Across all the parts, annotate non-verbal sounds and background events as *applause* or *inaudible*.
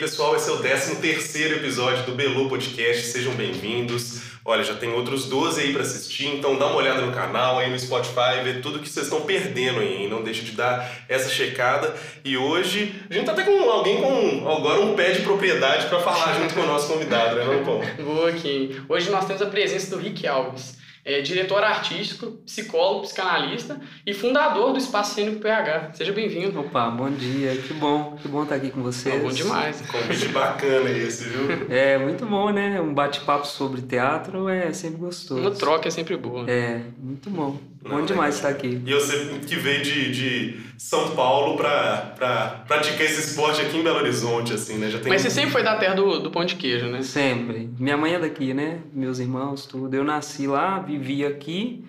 Pessoal, esse é o 13 terceiro episódio do Belu Podcast. Sejam bem-vindos. Olha, já tem outros 12 aí para assistir, então dá uma olhada no canal aí no Spotify, ver tudo que vocês estão perdendo aí? Não deixe de dar essa checada. E hoje a gente tá até com alguém com agora um pé de propriedade para falar junto com o nosso convidado, né, Paulo? *laughs* Boa, Kim. Hoje nós temos a presença do Rick Alves é diretor artístico, psicólogo, psicanalista e fundador do Espaço Cênico PH. Seja bem-vindo. Opa, bom dia, que bom, que bom estar aqui com vocês. Oh, bom demais. Convite bacana esse, viu? É, muito bom, né? Um bate-papo sobre teatro é sempre gostoso. Uma troca é sempre boa. É, muito bom. Bom Não, demais estar aqui. E você que veio de, de São Paulo para praticar esse esporte aqui em Belo Horizonte, assim, né? Já tem... Mas você sempre foi da terra do, do pão de queijo, né? Sempre. Minha mãe é daqui, né? Meus irmãos, tudo. Eu nasci lá, vivi aqui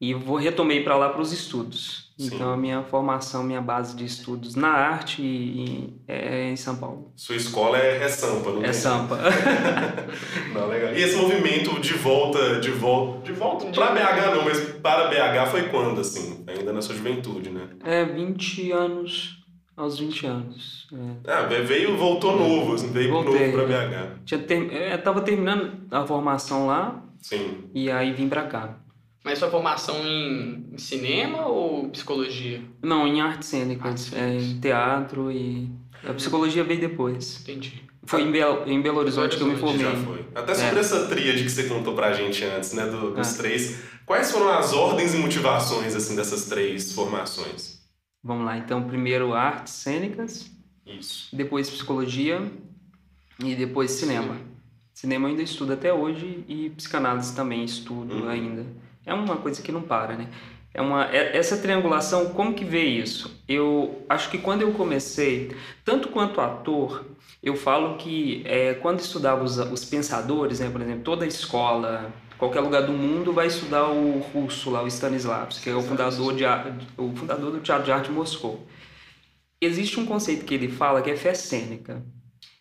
e vou retomei para lá para os estudos. Sim. Então, a minha formação, minha base de estudos na arte e, é em São Paulo. Sua escola é, é Sampa, não É Sampa. *laughs* não, legal. E esse movimento de volta, de volta, de volta para BH não, mas para BH foi quando, assim? Ainda na sua juventude, né? É, 20 anos, aos 20 anos. É. Ah, veio, voltou novo, assim, veio Voltei, novo para BH. Tinha ter, eu tava terminando a formação lá. Sim. E aí vim para cá. Mas sua formação em, cinema ou psicologia? Não, em artes cênicas, é, em teatro e... A psicologia veio depois. Entendi. Foi em, Belo, em Belo Horizonte que eu me formei. Já foi. Até sobre é. essa tríade que você contou pra gente antes, né, do, dos é. três. Quais foram as ordens e motivações, assim, dessas três formações? Vamos lá, então, primeiro artes cênicas. Isso. Depois psicologia e depois cinema. Sim. Cinema eu ainda estudo até hoje e psicanálise também estudo uhum. ainda. É uma coisa que não para, né? É uma, é, essa triangulação, como que vê isso? Eu acho que quando eu comecei, tanto quanto ator, eu falo que é, quando estudava os, os pensadores, né, por exemplo, toda a escola, qualquer lugar do mundo vai estudar o russo lá, o Stanislavski, que é o fundador, de, o fundador do Teatro de Arte de Moscou. Existe um conceito que ele fala que é fé cênica.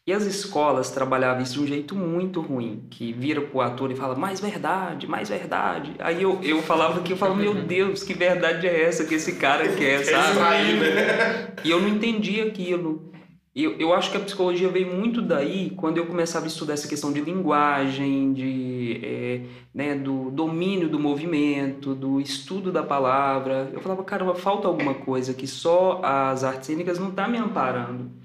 E as escolas trabalhavam isso de um jeito muito ruim, que vira pro ator e fala, mais verdade, mais verdade. Aí eu, eu falava que eu falava, meu Deus, que verdade é essa que esse cara *laughs* quer, sabe? Né? E eu não entendia aquilo. Eu, eu acho que a psicologia veio muito daí quando eu começava a estudar essa questão de linguagem, de, é, né, do domínio do movimento, do estudo da palavra. Eu falava, caramba, falta alguma coisa que só as artes cênicas não tá me amparando.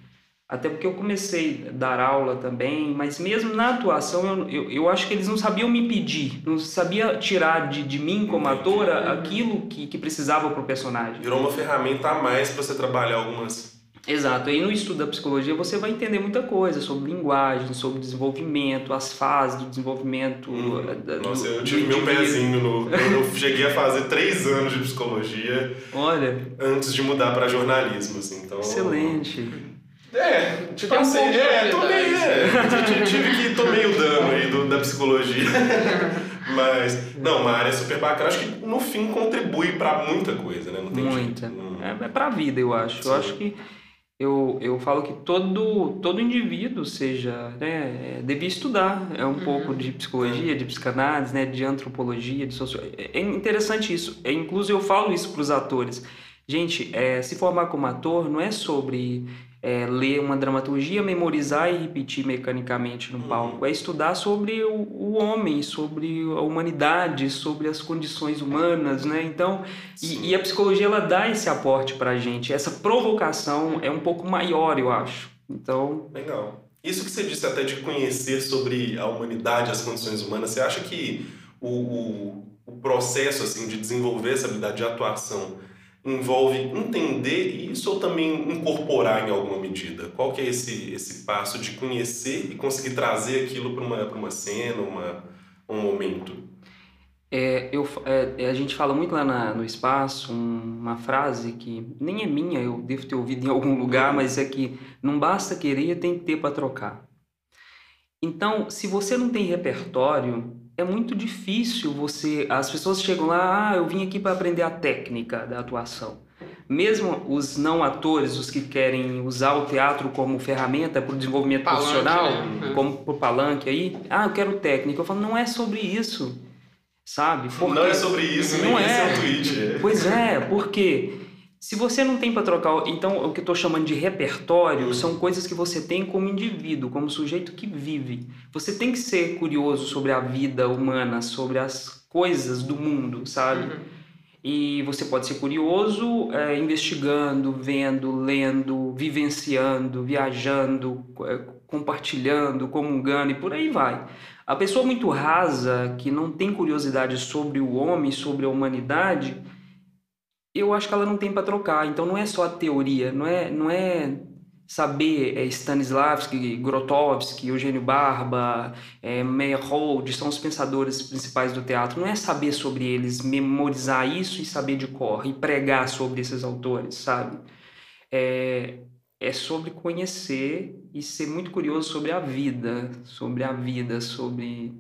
Até porque eu comecei a dar aula também, mas mesmo na atuação eu, eu, eu acho que eles não sabiam me pedir, não sabia tirar de, de mim como Entendi. atora aquilo que, que precisava para o personagem. Virou uma ferramenta a mais para você trabalhar algumas. Exato, aí no estudo da psicologia você vai entender muita coisa sobre linguagem, sobre desenvolvimento, as fases do desenvolvimento. Hum. Do, Nossa, eu tive meu pezinho no. Eu cheguei a fazer três anos de psicologia. Olha. Antes de mudar para jornalismo, assim. Então, Excelente. É, tipo assim, é, tomei, é, tive que tomei o dano aí do, da psicologia. *laughs* Mas, não, uma área super bacana. Acho que no fim contribui para muita coisa, né? Não tem muita. Jeito, não... É, é pra vida, eu acho. Sim. Eu acho que eu, eu falo que todo, todo indivíduo seja, né, é, devia estudar é um uhum. pouco de psicologia, de psicanálise, né, de antropologia, de sociologia. É, é interessante isso. É, inclusive eu falo isso para os atores. Gente, é, se formar como ator não é sobre é, ler uma dramaturgia, memorizar e repetir mecanicamente no uhum. palco. É estudar sobre o, o, homem, sobre a humanidade, sobre as condições humanas, né? Então, e, e, a psicologia ela dá esse aporte para a gente. Essa provocação é um pouco maior, eu acho. Então. Legal. Isso que você disse até de conhecer sobre a humanidade, as condições humanas, você acha que o, o, o processo assim de desenvolver essa habilidade de atuação envolve entender isso ou também incorporar em alguma medida? Qual que é esse, esse passo de conhecer e conseguir trazer aquilo para uma, uma cena, uma, um momento? É, eu, é, a gente fala muito lá na, no espaço um, uma frase que nem é minha, eu devo ter ouvido em algum lugar, mas é que não basta querer, tem que ter para trocar. Então, se você não tem repertório, é muito difícil você. As pessoas chegam lá, ah, eu vim aqui para aprender a técnica da atuação. Mesmo os não atores, os que querem usar o teatro como ferramenta para o desenvolvimento palanque, profissional, né? como por palanque aí, ah, eu quero técnica. Eu falo, não é sobre isso, sabe? Porque não é sobre isso, não é. é o tweet. Pois é, porque Se você não tem para trocar, então o que eu estou chamando de repertório Uhum. são coisas que você tem como indivíduo, como sujeito que vive. Você tem que ser curioso sobre a vida humana, sobre as coisas do mundo, sabe? Uhum. E você pode ser curioso é, investigando, vendo, lendo, vivenciando, viajando, é, compartilhando, comungando e por aí vai. A pessoa muito rasa, que não tem curiosidade sobre o homem, sobre a humanidade, eu acho que ela não tem para trocar. Então não é só a teoria, não é, não é saber é, Stanislavski, Grotowski, Eugênio Barba, é, Meyerhold, são os pensadores principais do teatro. Não é saber sobre eles, memorizar isso e saber de cor e pregar sobre esses autores, sabe? É, é sobre conhecer e ser muito curioso sobre a vida, sobre a vida, sobre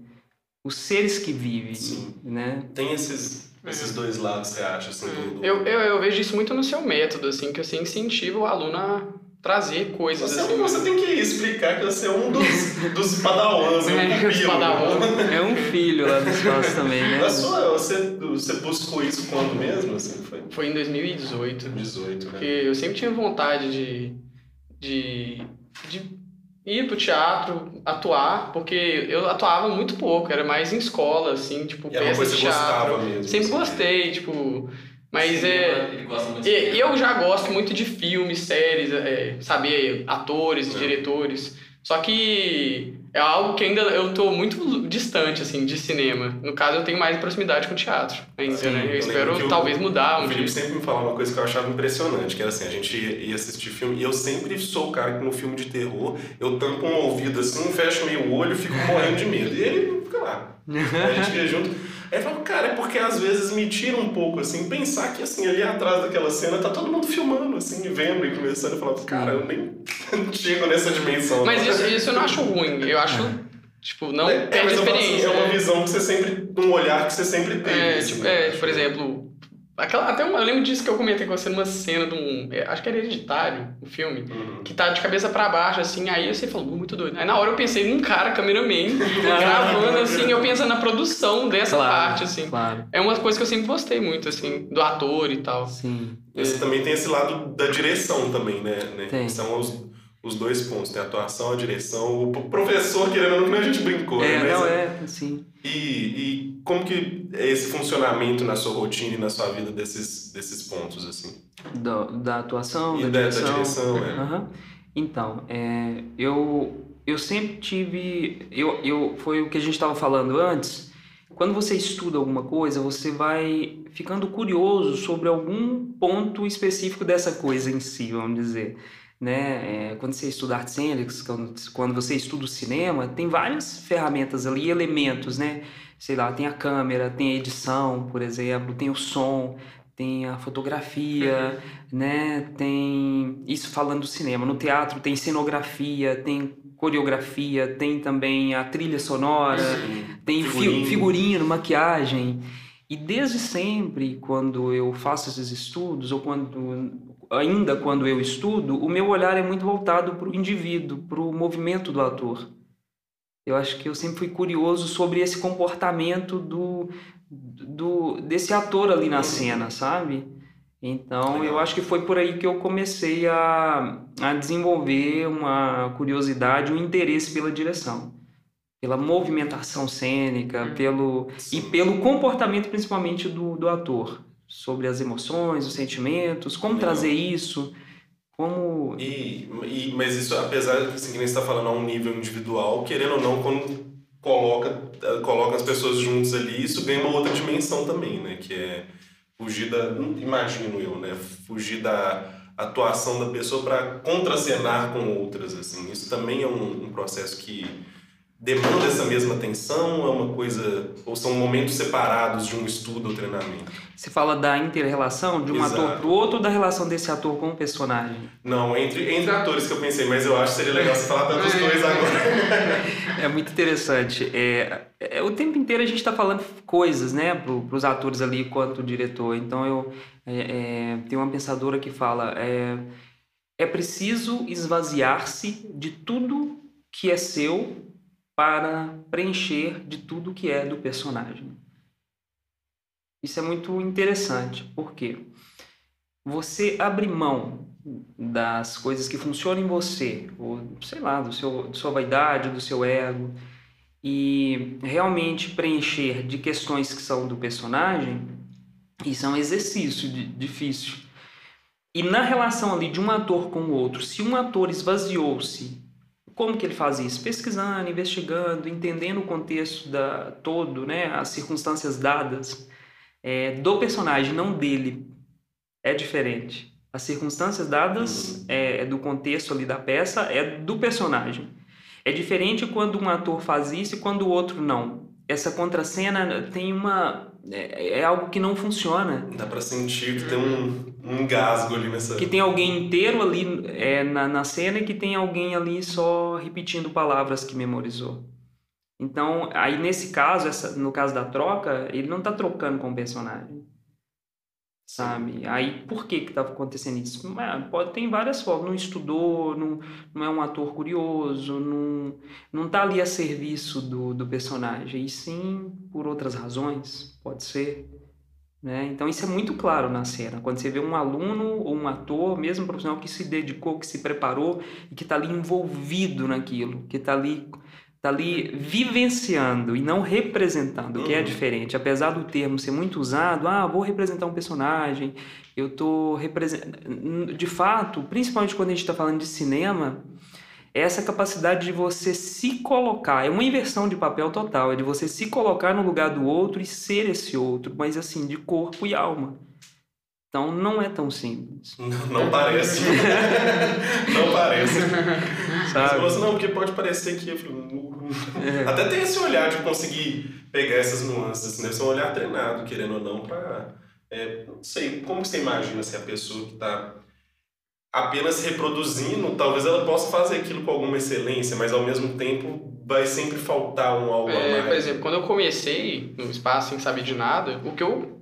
os seres que vivem, Sim. né? Tem esses, esses dois lados, você acha? Assim, do, do- Eu, eu, eu vejo isso muito no seu método, assim, que você incentiva o aluno a trazer coisas Você, assim. você tem que explicar que você é um dos, *laughs* dos padawans, é um É, os pupilo. padawan. É um filho lá do espaço também, né? *laughs* Sua, você, você buscou isso quando mesmo? Assim, foi Foi em 2018. 18, né? Porque eu sempre tinha vontade de, de, de ir pro teatro, atuar, porque eu atuava muito pouco, era mais em escola, assim, tipo, E peça de teatro. gostava mesmo. Sempre assim. gostei, tipo. Mas Sim, é. E, e eu já gosto muito de filmes, séries, é, saber atores, É. diretores. Só que é algo que ainda eu tô muito distante, assim, de cinema. No caso, eu tenho mais proximidade com o teatro ainda, Sim, né? eu Eu espero o- talvez mudar O um Felipe dia. sempre me falava uma coisa que eu achava impressionante, que era assim, a gente ia assistir filme, e eu sempre sou o cara que no filme de terror, eu tampo um ouvido assim, fecho meio o olho e fico morrendo de medo. E ele fica lá. A gente ia junto. Aí eu falo, cara, é porque às vezes me tira um pouco, assim, pensar que assim, ali atrás daquela cena tá todo mundo filmando, assim, vendo e conversando. Eu falava, cara, eu nem *laughs* chego nessa dimensão. Mas isso, isso eu não acho ruim. Eu acho, tipo, não é, é, mas eu falo assim, é uma né? visão que você sempre. um olhar que você sempre teve. É, assim, tipo, é, por que- exemplo, aquela, até uma, eu lembro disso que eu comentei com você numa cena de um. é, acho que era hereditário, o filme. Uhum. Que tá de cabeça pra baixo, assim, aí você falou, "Uh, muito doido. Aí na hora eu pensei num cara, cameraman, *laughs* gravando, assim, eu pensando na produção dessa Claro, parte, assim. Claro, É uma coisa que eu sempre gostei muito, assim, do ator e tal. sim. Esse também tem esse lado da direção também, né? né? Tem. São os, os dois pontos. Tem a atuação, a direção. O professor, querendo ou não, que a gente brincou, É, né? não, Mas- é, sim. E, e como que é esse funcionamento na sua rotina e na sua vida desses, desses pontos, assim? Da, da atuação, E da, da, da direção. direção, é. Aham. Então, é, eu, eu sempre tive. Eu, eu, foi o que a gente estava falando antes. Quando você estuda alguma coisa, você vai ficando curioso sobre algum ponto específico dessa coisa em si, vamos dizer. Né? É, quando você estuda artes cênicas, quando, quando você estuda o cinema, tem várias ferramentas ali, elementos, né? Sei lá, tem a câmera, tem a edição, por exemplo, tem o som, tem a fotografia, né? Tem isso falando do cinema. No teatro tem cenografia, tem coreografia, tem também a trilha sonora, tem fi- Figurino. figurino, maquiagem. E desde sempre, quando eu faço esses estudos, ou quando ainda quando eu estudo, o meu olhar é muito voltado para o indivíduo, para o movimento do ator. Eu acho que eu sempre fui curioso sobre esse comportamento do, do desse ator ali na cena, sabe? Então, eu acho que foi por aí que eu comecei a, a desenvolver uma curiosidade, um interesse pela direção, pela movimentação cênica, Hum. pelo e pelo comportamento principalmente do, do ator, sobre as emoções, os sentimentos, como Legal. trazer isso, como E, e, mas isso, apesar de assim, que nem você está falando a um nível individual, querendo ou não, quando coloca, coloca as pessoas juntas ali, isso ganha uma outra dimensão também, né? Que é fugir da. Imagino eu, né? Fugir da atuação da pessoa para contracenar com outras, assim. Isso também é um, um processo que demanda essa mesma atenção, é uma coisa. Ou são momentos separados de um estudo ou treinamento? você fala da inter-relação de um Exato. ator pro outro ou da relação desse ator com o personagem? Não, entre, entre atores que eu pensei, mas eu acho que seria legal você falar tanto dos *laughs* dois agora. É muito interessante. É, é, o tempo inteiro a gente está falando coisas, né, para os atores ali quanto o diretor. Então eu é, é, tem uma pensadora que fala é, é preciso esvaziar-se de tudo que é seu para preencher de tudo que é do personagem. Isso é muito interessante, porque você abrir mão das coisas que funcionam em você, ou sei lá, do seu, da sua vaidade, do seu ego, e realmente preencher de questões que são do personagem, isso é um exercício de, difícil. E na relação ali de um ator com o outro, se um ator esvaziou-se, como que ele faz isso? Pesquisando, investigando, entendendo o contexto da, todo, né, as circunstâncias dadas é, do personagem, não dele, é diferente. As circunstâncias dadas é, do contexto ali da peça é do personagem. É diferente quando um ator faz isso e quando o outro não. Essa contracena tem uma. É, é algo que não funciona. Dá pra sentir que tem um, um engasgo ali nessa. Que tem alguém inteiro ali é, na, na cena e que tem alguém ali só repetindo palavras que memorizou. Então, aí nesse caso, essa, no caso da troca, ele não tá trocando com o personagem sabe? Aí por que que tá acontecendo isso? Pode ter várias formas, não estudou, não, não é um ator curioso, não, não tá ali a serviço do, do personagem, e sim por outras razões, pode ser. Né? Então isso é muito claro na cena, quando você vê um aluno ou um ator, mesmo profissional que se dedicou, que se preparou e que está ali envolvido naquilo, que está ali está ali vivenciando e não representando, que é uhum. diferente. Apesar do termo ser muito usado, ah, vou representar um personagem, eu estou representando. De fato, principalmente quando a gente está falando de cinema, é essa capacidade de você se colocar, é uma inversão de papel total, é de você se colocar no lugar do outro e ser esse outro, mas assim, de corpo e alma. Então não é tão simples. Não, não parece. *laughs* não parece. Sabe? Você, não, porque pode parecer que. É. Até tem esse olhar de conseguir pegar essas nuances, né? Esse é um olhar treinado, querendo ou não, para. É, não sei, como você imagina se a pessoa que está apenas reproduzindo, talvez ela possa fazer aquilo com alguma excelência, mas ao mesmo tempo vai sempre faltar um algo é, a mais. Por exemplo, quando eu comecei no espaço sem saber de nada, o que eu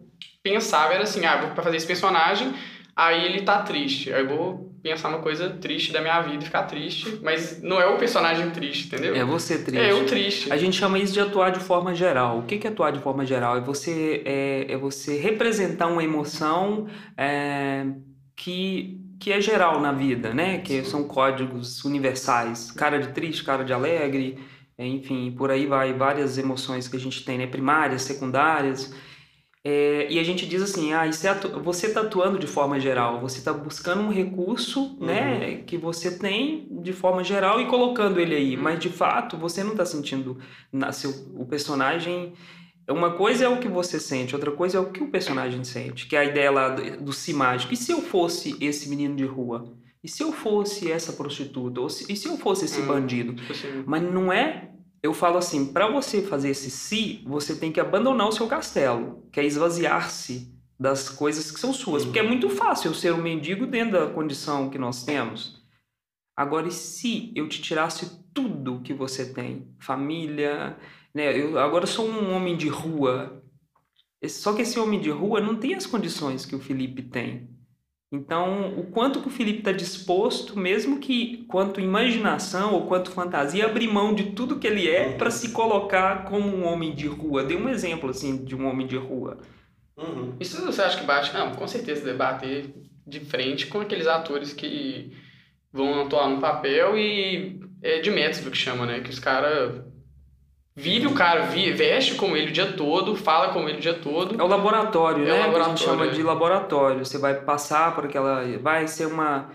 pensava era assim, ah, vou fazer esse personagem, aí ele tá triste, aí eu vou pensar uma coisa triste da minha vida e ficar triste, mas não é o personagem triste, entendeu? É você triste. É eu triste. A gente chama isso de atuar de forma geral. O que é atuar de forma geral? É você, é, é você representar uma emoção é, que, que é geral na vida, né? Que são códigos universais. Cara de triste, cara de alegre, enfim, por aí vai. Várias emoções que a gente tem, né? Primárias, secundárias. É, e a gente diz assim, ah, isso é atu... você está atuando de forma geral, você está buscando um recurso uhum. né, que você tem de forma geral e colocando ele aí, uhum. mas de fato você não está sentindo na, seu, o personagem. Uma coisa é o que você sente, outra coisa é o que o personagem sente, que é a ideia lá do, do si mágico. E se eu fosse esse menino de rua? E se eu fosse essa prostituta? Ou se, e se eu fosse esse hum, bandido? Tipo assim. Mas não é eu falo assim, para você fazer esse si, você tem que abandonar o seu castelo, que é esvaziar-se das coisas que são suas, porque é muito fácil eu ser um mendigo dentro da condição que nós temos. Agora, e se eu te tirasse tudo que você tem, família, né? Eu agora sou um homem de rua. Só que esse homem de rua não tem as condições que o Felipe tem. Então, o quanto que o Felipe está disposto, mesmo que quanto imaginação ou quanto fantasia, abrir mão de tudo que ele é para se colocar como um homem de rua. Dê um exemplo assim de um homem de rua. Uhum. Isso você acha que bate? Não, com certeza debater de frente com aqueles atores que vão atuar no papel e é de método que chama, né? Que os caras Vive o cara, veste como ele o dia todo, fala como ele o dia todo. É o laboratório, é né? O laboratório, que a gente chama é. de laboratório. Você vai passar por aquela. Vai ser uma,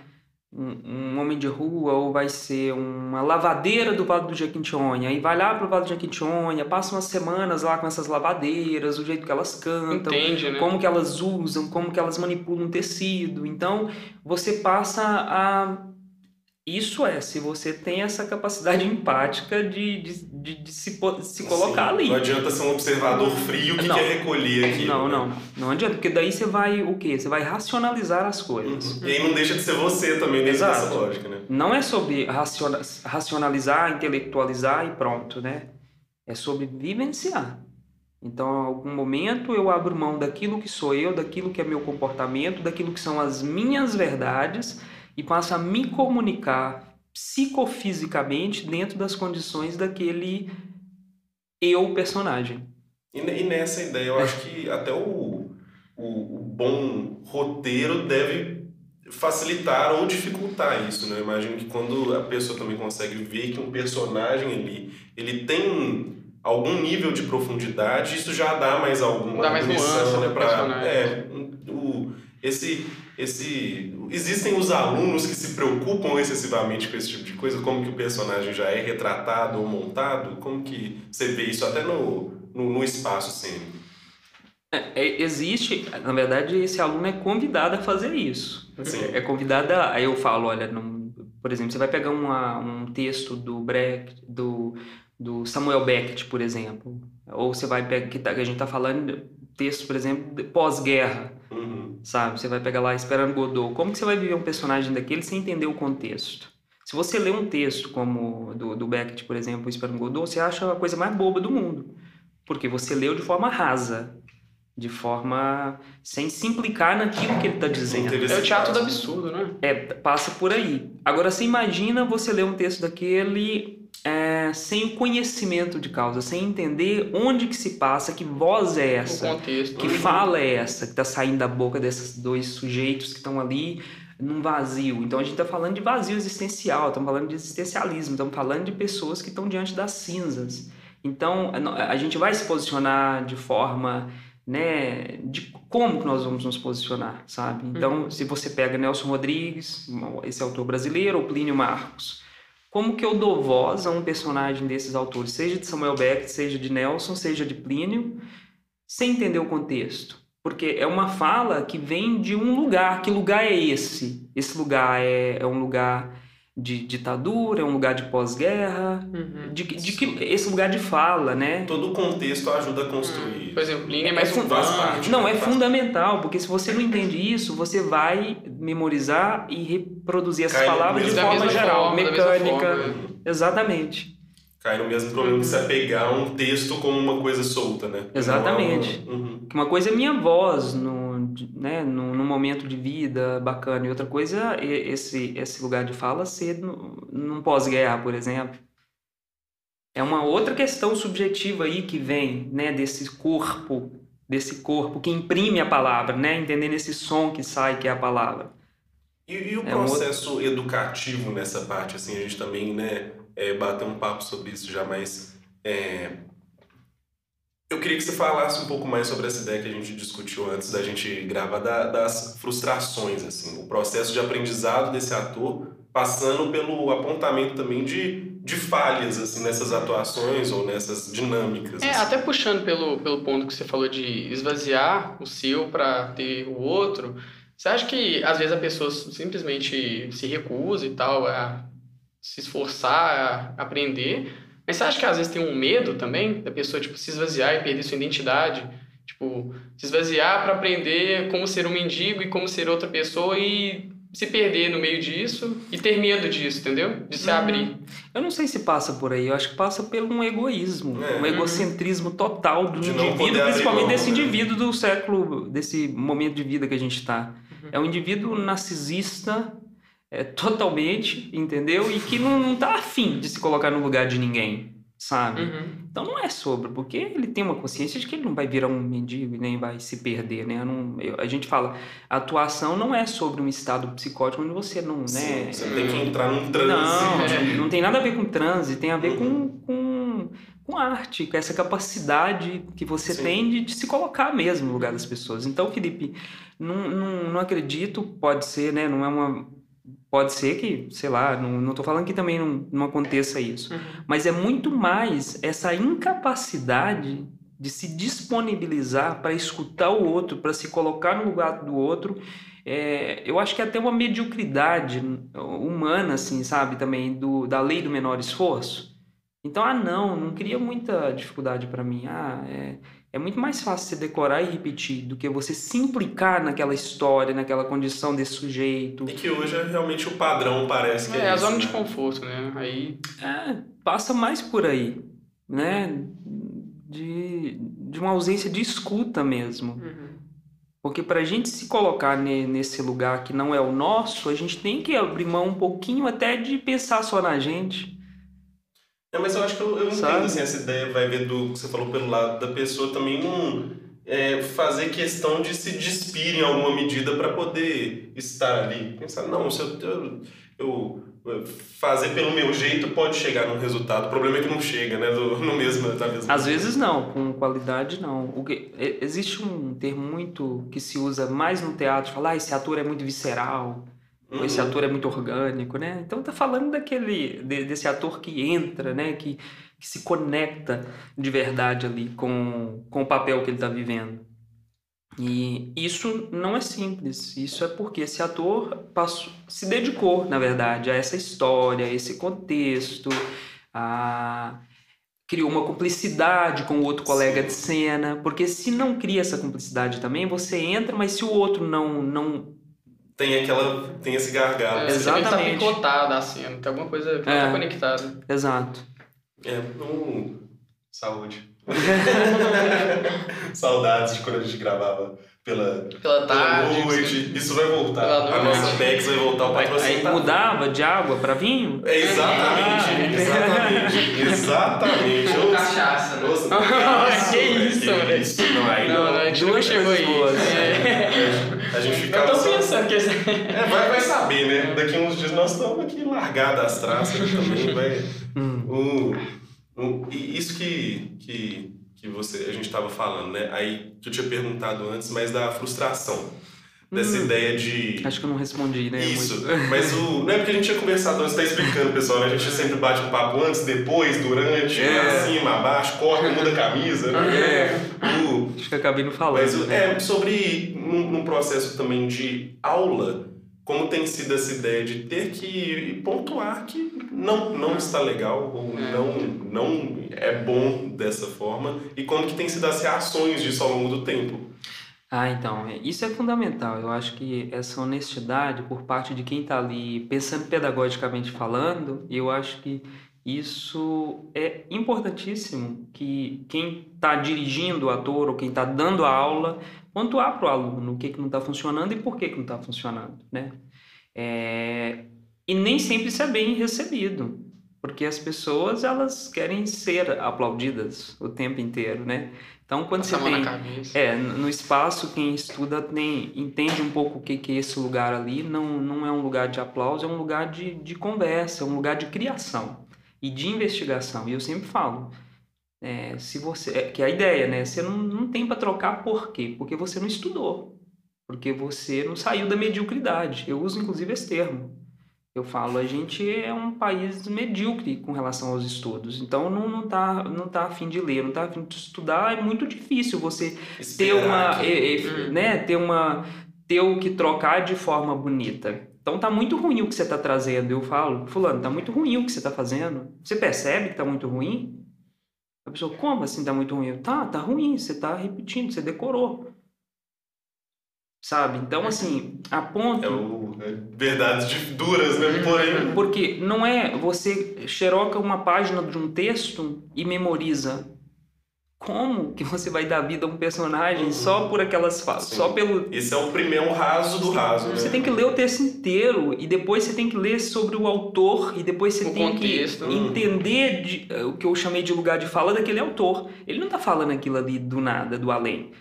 um, um, homem de rua ou vai ser uma lavadeira do Vale do Jequitinhonha. E vai lá pro Vale do Jequitinhonha, passa umas semanas lá com essas lavadeiras, o jeito que elas cantam, Entende, né? como que elas usam, como que elas manipulam tecido. Então, você passa a isso é, se você tem essa capacidade empática de, de, de, de se, se colocar Sim, ali. Não adianta ser um observador frio que não, quer recolher aquilo. Não, né? não, não. Adianta, porque daí você vai o quê? Você vai racionalizar as coisas. Uhum. E aí não deixa de ser você também dentro Exato. dessa lógica, né? Não é sobre racionalizar, intelectualizar e pronto, né? É sobre vivenciar. Então, em algum momento eu abro mão daquilo que sou eu, daquilo que é meu comportamento, daquilo que são as minhas verdades e passo a me comunicar psicofisicamente dentro das condições daquele eu personagem. E, e nessa ideia, eu acho que até o, o, o, o bom roteiro deve facilitar ou dificultar isso, né? Eu imagino que quando a pessoa também consegue ver que um personagem ali, ele tem algum nível de profundidade, isso já dá mais alguma dá mais nuance né, para é, o, esse esse existem os alunos que se preocupam excessivamente com esse tipo de coisa, como que o personagem já é retratado ou montado, como que você vê isso até no, no, no espaço cênico? É, é existe, na verdade, esse aluno é convidado a fazer isso. Sim. É convidado a, aí eu falo, olha, não, por exemplo, você vai pegar uma, um texto do Brecht, do, do Samuel Beckett, por exemplo, ou você vai pegar, que, tá, que a gente está falando, texto, por exemplo, pós-guerra, uhum. sabe? Você vai pegar lá Esperando Godot. Como que você vai viver um personagem daquele sem entender o contexto? Se você lê um texto como do, do Beckett, por exemplo, Esperando Godot, você acha a coisa mais boba do mundo. Porque você leu de forma rasa de forma sem se implicar naquilo que ele está dizendo. É o teatro do absurdo, né? É, passa por aí. Agora, você imagina você ler um texto daquele é, sem o conhecimento de causa, sem entender onde que se passa, que voz é essa, contexto, que fala é essa, que está saindo da boca desses dois sujeitos que estão ali num vazio. Então, a gente está falando de vazio existencial, estamos falando de existencialismo, estamos falando de pessoas que estão diante das cinzas. Então, a gente vai se posicionar de forma né, de como que nós vamos nos posicionar, sabe? Então, uhum. se você pega Nelson Rodrigues, esse autor brasileiro, ou Plínio Marcos, como que eu dou voz a um personagem desses autores, seja de Samuel Beckett, seja de Nelson, seja de Plínio, sem entender o contexto? Porque é uma fala que vem de um lugar. Que lugar é esse? Esse lugar é, é um lugar de ditadura, é um lugar de pós-guerra, uhum. de, de que esse lugar de fala, né? Todo o contexto ajuda a construir. Por exemplo, Plínio é mais é parte, Não, é fundamental, porque se você não entende isso, você vai memorizar e reproduzir essas Cai palavras de forma geral, forma, mecânica. Forma, Exatamente. Cai no mesmo problema de se apegar a um texto como uma coisa solta, né? Exatamente. Uhum. Uma coisa é minha voz no né, num, num, momento de vida bacana. E outra coisa é esse, esse lugar de fala ser no, num pós-guerra, por exemplo. É uma outra questão subjetiva aí que vem, né, desse corpo, desse corpo que imprime a palavra, né, entendendo esse som que sai, que é a palavra. E, e o é processo um outro... educativo nessa parte, assim, a gente também, né, é, bateu um papo sobre isso já, mas é, eu queria que você falasse um pouco mais sobre essa ideia que a gente discutiu antes da gente gravar, da, das frustrações, assim, o processo de aprendizado desse ator, passando pelo apontamento também de, de falhas, assim, nessas atuações ou nessas dinâmicas. É, assim. até puxando pelo, pelo ponto que você falou de esvaziar o seu para ter o outro, você acha que às vezes a pessoa simplesmente se recusa e tal a se esforçar a aprender, mas você acha que às vezes tem um medo também da pessoa tipo se esvaziar e perder sua identidade? Tipo, se esvaziar para aprender como ser um mendigo e como ser outra pessoa e se perder no meio disso e ter medo disso, entendeu? De se hum, abrir. Eu não sei se passa por aí, eu acho que passa por um egoísmo, é. um egocentrismo total do de indivíduo, principalmente desse né? indivíduo do século, desse momento de vida que a gente está. Uhum. É um indivíduo narcisista é, totalmente, entendeu? E que não, não tá afim de se colocar no lugar de ninguém, sabe? Uhum. Então não é sobre, porque ele tem uma consciência de que ele não vai virar um mendigo e nem vai se perder, né? Não, eu, a gente fala, a atuação não é sobre um estado psicótico onde você não, Sim, né? Você tem que entrar num transe. Não, é. *laughs* não tem nada a ver com transe, tem a ver uhum. com, com, com arte, com essa capacidade que você Sim. tem de, de, se colocar mesmo no lugar das pessoas. Então, Felipe, não, não, não acredito, pode ser, né? Não é uma Pode ser que, sei lá, não, tô falando que também não, não aconteça isso, uhum. mas é muito mais essa incapacidade de se disponibilizar para escutar o outro, para se colocar no lugar do outro. É, eu acho que é até uma mediocridade humana, assim, sabe, também, do, da lei do menor esforço. Então, ah, não, não cria muita dificuldade para mim. Ah, é, é muito mais fácil você decorar e repetir do que você se implicar naquela história, naquela condição desse sujeito. E que hoje é realmente o padrão, parece que é. É, a zona né? de conforto, né? Aí. É, passa mais por aí, né? De, de uma ausência de escuta mesmo. Uhum. Porque para a gente se colocar ne, nesse lugar que não é o nosso, a gente tem que abrir mão um pouquinho até de pensar só na gente. É, mas eu acho que eu, eu entendo assim, essa ideia, vai ver do que você falou pelo lado da pessoa também não, é, fazer questão de se despir em alguma medida para poder estar ali. Pensar, não, se eu, eu, eu, fazer pelo meu jeito pode chegar num resultado. O problema é que não chega, né? Do, no mesmo, da mesma Às vezes não, com qualidade não. O que, existe um termo muito que se usa mais no teatro, falar ah, esse ator é muito visceral, uhum. esse ator é muito orgânico, né? Então tá falando daquele de, desse ator que entra, né? Que que se conecta de verdade ali com, com o papel que ele está vivendo. E isso não é simples. Isso é porque esse ator passou, se dedicou, na verdade, a essa história, a esse contexto, a criou uma cumplicidade com o outro colega Sim. de cena, porque se não cria essa cumplicidade também, você entra, mas se o outro não não tem aquela tem esse gargalo. É, Exatamente. Ele tá picotado a cena, tem alguma coisa que é, não tá conectada. Exato. É, no... saúde. *laughs* Saudades de quando a gente gravava pela, pela tarde. Pela noite. Isso vai voltar. A nossa PEX vai voltar, o patrocínio. Aí mudava de água para vinho? É, exatamente, ah, exatamente. Exatamente. *laughs* Ou cachaça, né? Os, *laughs* que isso, velho. Isso, não, aí não. Não, a gente chegou aí. É. A gente ficava Eu tô pensando que... É, vai, vai saber, né? Daqui uns dias nós estamos aqui largados as traças também, vai... Hum. O, o, isso que, que, que você, a gente estava falando, né? Aí tu tinha perguntado antes, mas da frustração. Dessa hum, ideia de. Acho que eu não respondi, né? Isso. Muito. Mas o. *laughs* Não é porque a gente tinha conversado antes, tá explicando, pessoal, né? A gente sempre bate um papo antes, depois, durante, é. acima, abaixo, corta, muda a camisa. Né? É. O, Acho que acabei não falando. Mas né? é sobre num, num processo também de aula como tem sido essa ideia de ter que pontuar que não, não está legal ou é. não, não é bom dessa forma e como que tem sido as reações disso ao longo do tempo. Ah, então, é, isso é fundamental. Eu acho que essa honestidade por parte de quem está ali pensando pedagogicamente falando, eu acho que isso é importantíssimo que quem está dirigindo o ator ou quem está dando a aula pontuar para o aluno o que, que não está funcionando e por que, que não está funcionando, né? É... E nem sempre isso é bem recebido, porque as pessoas elas querem ser aplaudidas o tempo inteiro, né? Então quando Passa você tem é no espaço quem estuda tem entende um pouco o que que é esse lugar ali não não é um lugar de aplauso é um lugar de, de conversa é um lugar de criação e de investigação e eu sempre falo é, se você, é, que é a ideia, né? Você não, não tem para trocar por quê? Porque você não estudou. Porque você não saiu da mediocridade. Eu uso inclusive esse termo. Eu falo, a gente é um país medíocre com relação aos estudos. Então não, não, tá, não tá afim de ler, não tá afim de estudar. É muito difícil você ter uma, é, é, né, ter uma. ter o que trocar de forma bonita. Então tá muito ruim o que você está trazendo. Eu falo, fulano, tá muito ruim o que você está fazendo. Você percebe que tá muito ruim? A pessoa, como assim tá muito ruim? Tá, tá ruim, você tá repetindo, você decorou. Sabe? Então, assim, a ponto. É, o, é verdades duras, né? Porém. Porque não é você xeroca uma página de um texto e memoriza como que você vai dar vida a um personagem uhum. só por aquelas falas, só pelo... Esse é o primeiro raso do raso, Você né? tem que ler o texto inteiro e depois você tem que ler sobre o autor e depois você o tem contexto. que entender de, uh, o que eu chamei de lugar de fala daquele autor. Ele não está falando aquilo ali do nada, do além.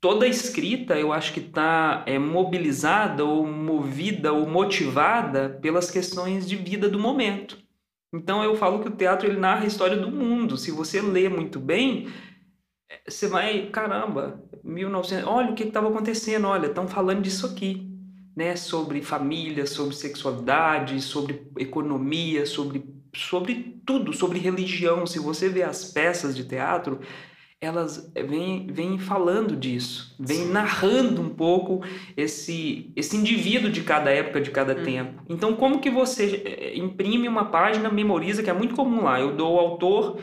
Toda a escrita, eu acho que está é, mobilizada ou movida ou motivada pelas questões de vida do momento. Então eu falo que o teatro ele narra a história do mundo. Se você lê muito bem, você vai, caramba, 1900, olha o que estava acontecendo, olha, estão falando disso aqui, né, sobre família, sobre sexualidade, sobre economia, sobre, sobre tudo, sobre religião. Se você vê as peças de teatro, elas vêm, vêm falando disso, vêm narrando um pouco esse, esse indivíduo de cada época, de cada hum. tempo. Então, como que você eh, imprime uma página, memoriza, que é muito comum lá, eu dou o autor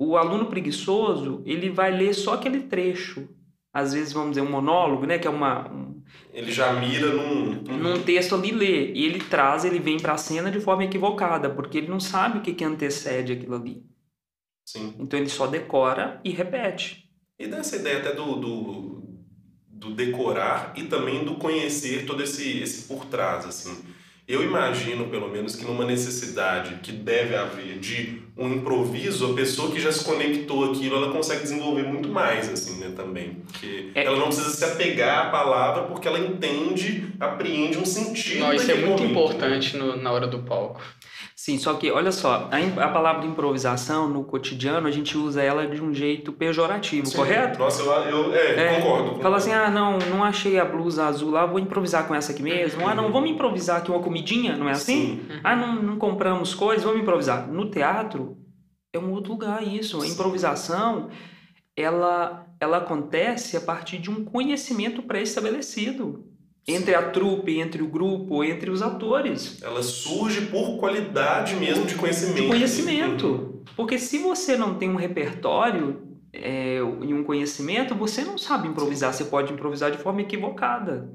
o aluno preguiçoso, ele vai ler só aquele trecho. Às vezes, vamos dizer, um monólogo, né? Que é uma... Um, ele já mira num... Num texto ali, lê. E ele traz, ele vem para a cena de forma equivocada, porque ele não sabe o que, que antecede aquilo ali. Sim. Então, ele só decora e repete. E dessa ideia até do, do, do decorar e também do conhecer todo esse, esse por trás, assim. Eu imagino, pelo menos, que numa necessidade que deve haver de um improviso, a pessoa que já se conectou aquilo, ela consegue desenvolver muito mais, assim, né, também. Porque é. ela não precisa se apegar à palavra porque ela entende, apreende um sentido. Não, isso é muito momento, né? importante né? no, na hora do palco. Sim, só que olha só, a, a, palavra improvisação no cotidiano a gente usa ela de um jeito pejorativo, Sim. correto? Nossa, eu, eu é, é, concordo. Fala assim, ah, não, não achei a blusa azul lá, vou improvisar com essa aqui mesmo. Uhum. Ah, não, vamos improvisar aqui uma comidinha, não é assim? Uhum. Ah, não, não compramos coisas, vamos improvisar. No teatro é um outro lugar isso. A improvisação, ela, ela acontece a partir de um conhecimento pré-estabelecido entre a trupe, entre o grupo, entre os atores. Ela surge por qualidade mesmo de conhecimento. De conhecimento. Porque se você não tem um repertório é, e um conhecimento, você não sabe improvisar. Você pode improvisar de forma equivocada.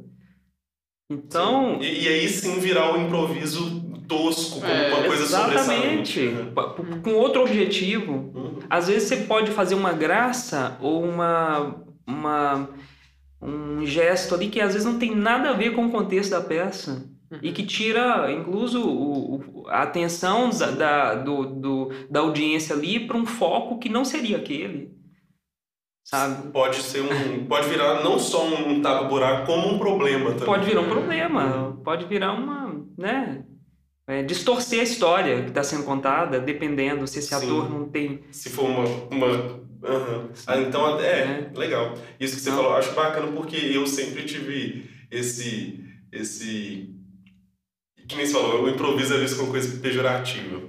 Então. E, e, aí sim virar o um improviso tosco, como é, uma coisa Exatamente. Né? Com outro objetivo. Uhum. Às vezes você pode fazer uma graça ou uma. uma um gesto ali que às vezes não tem nada a ver com o contexto da peça uhum. e que tira, incluso, o, o, a atenção da, da, do, do, da audiência ali para um foco que não seria aquele. Sabe? Pode ser um. Pode virar não só um tapa-buraco, como um problema também. Pode virar um problema. Pode virar uma. né? É, distorcer a história que está sendo contada, dependendo se esse Sim. ator não tem. Se for uma, uma Uhum. Ah, então, é, é, legal. Isso que você falou, acho bacana porque eu sempre tive esse. esse que nem você falou, o improviso é visto como coisa pejorativa.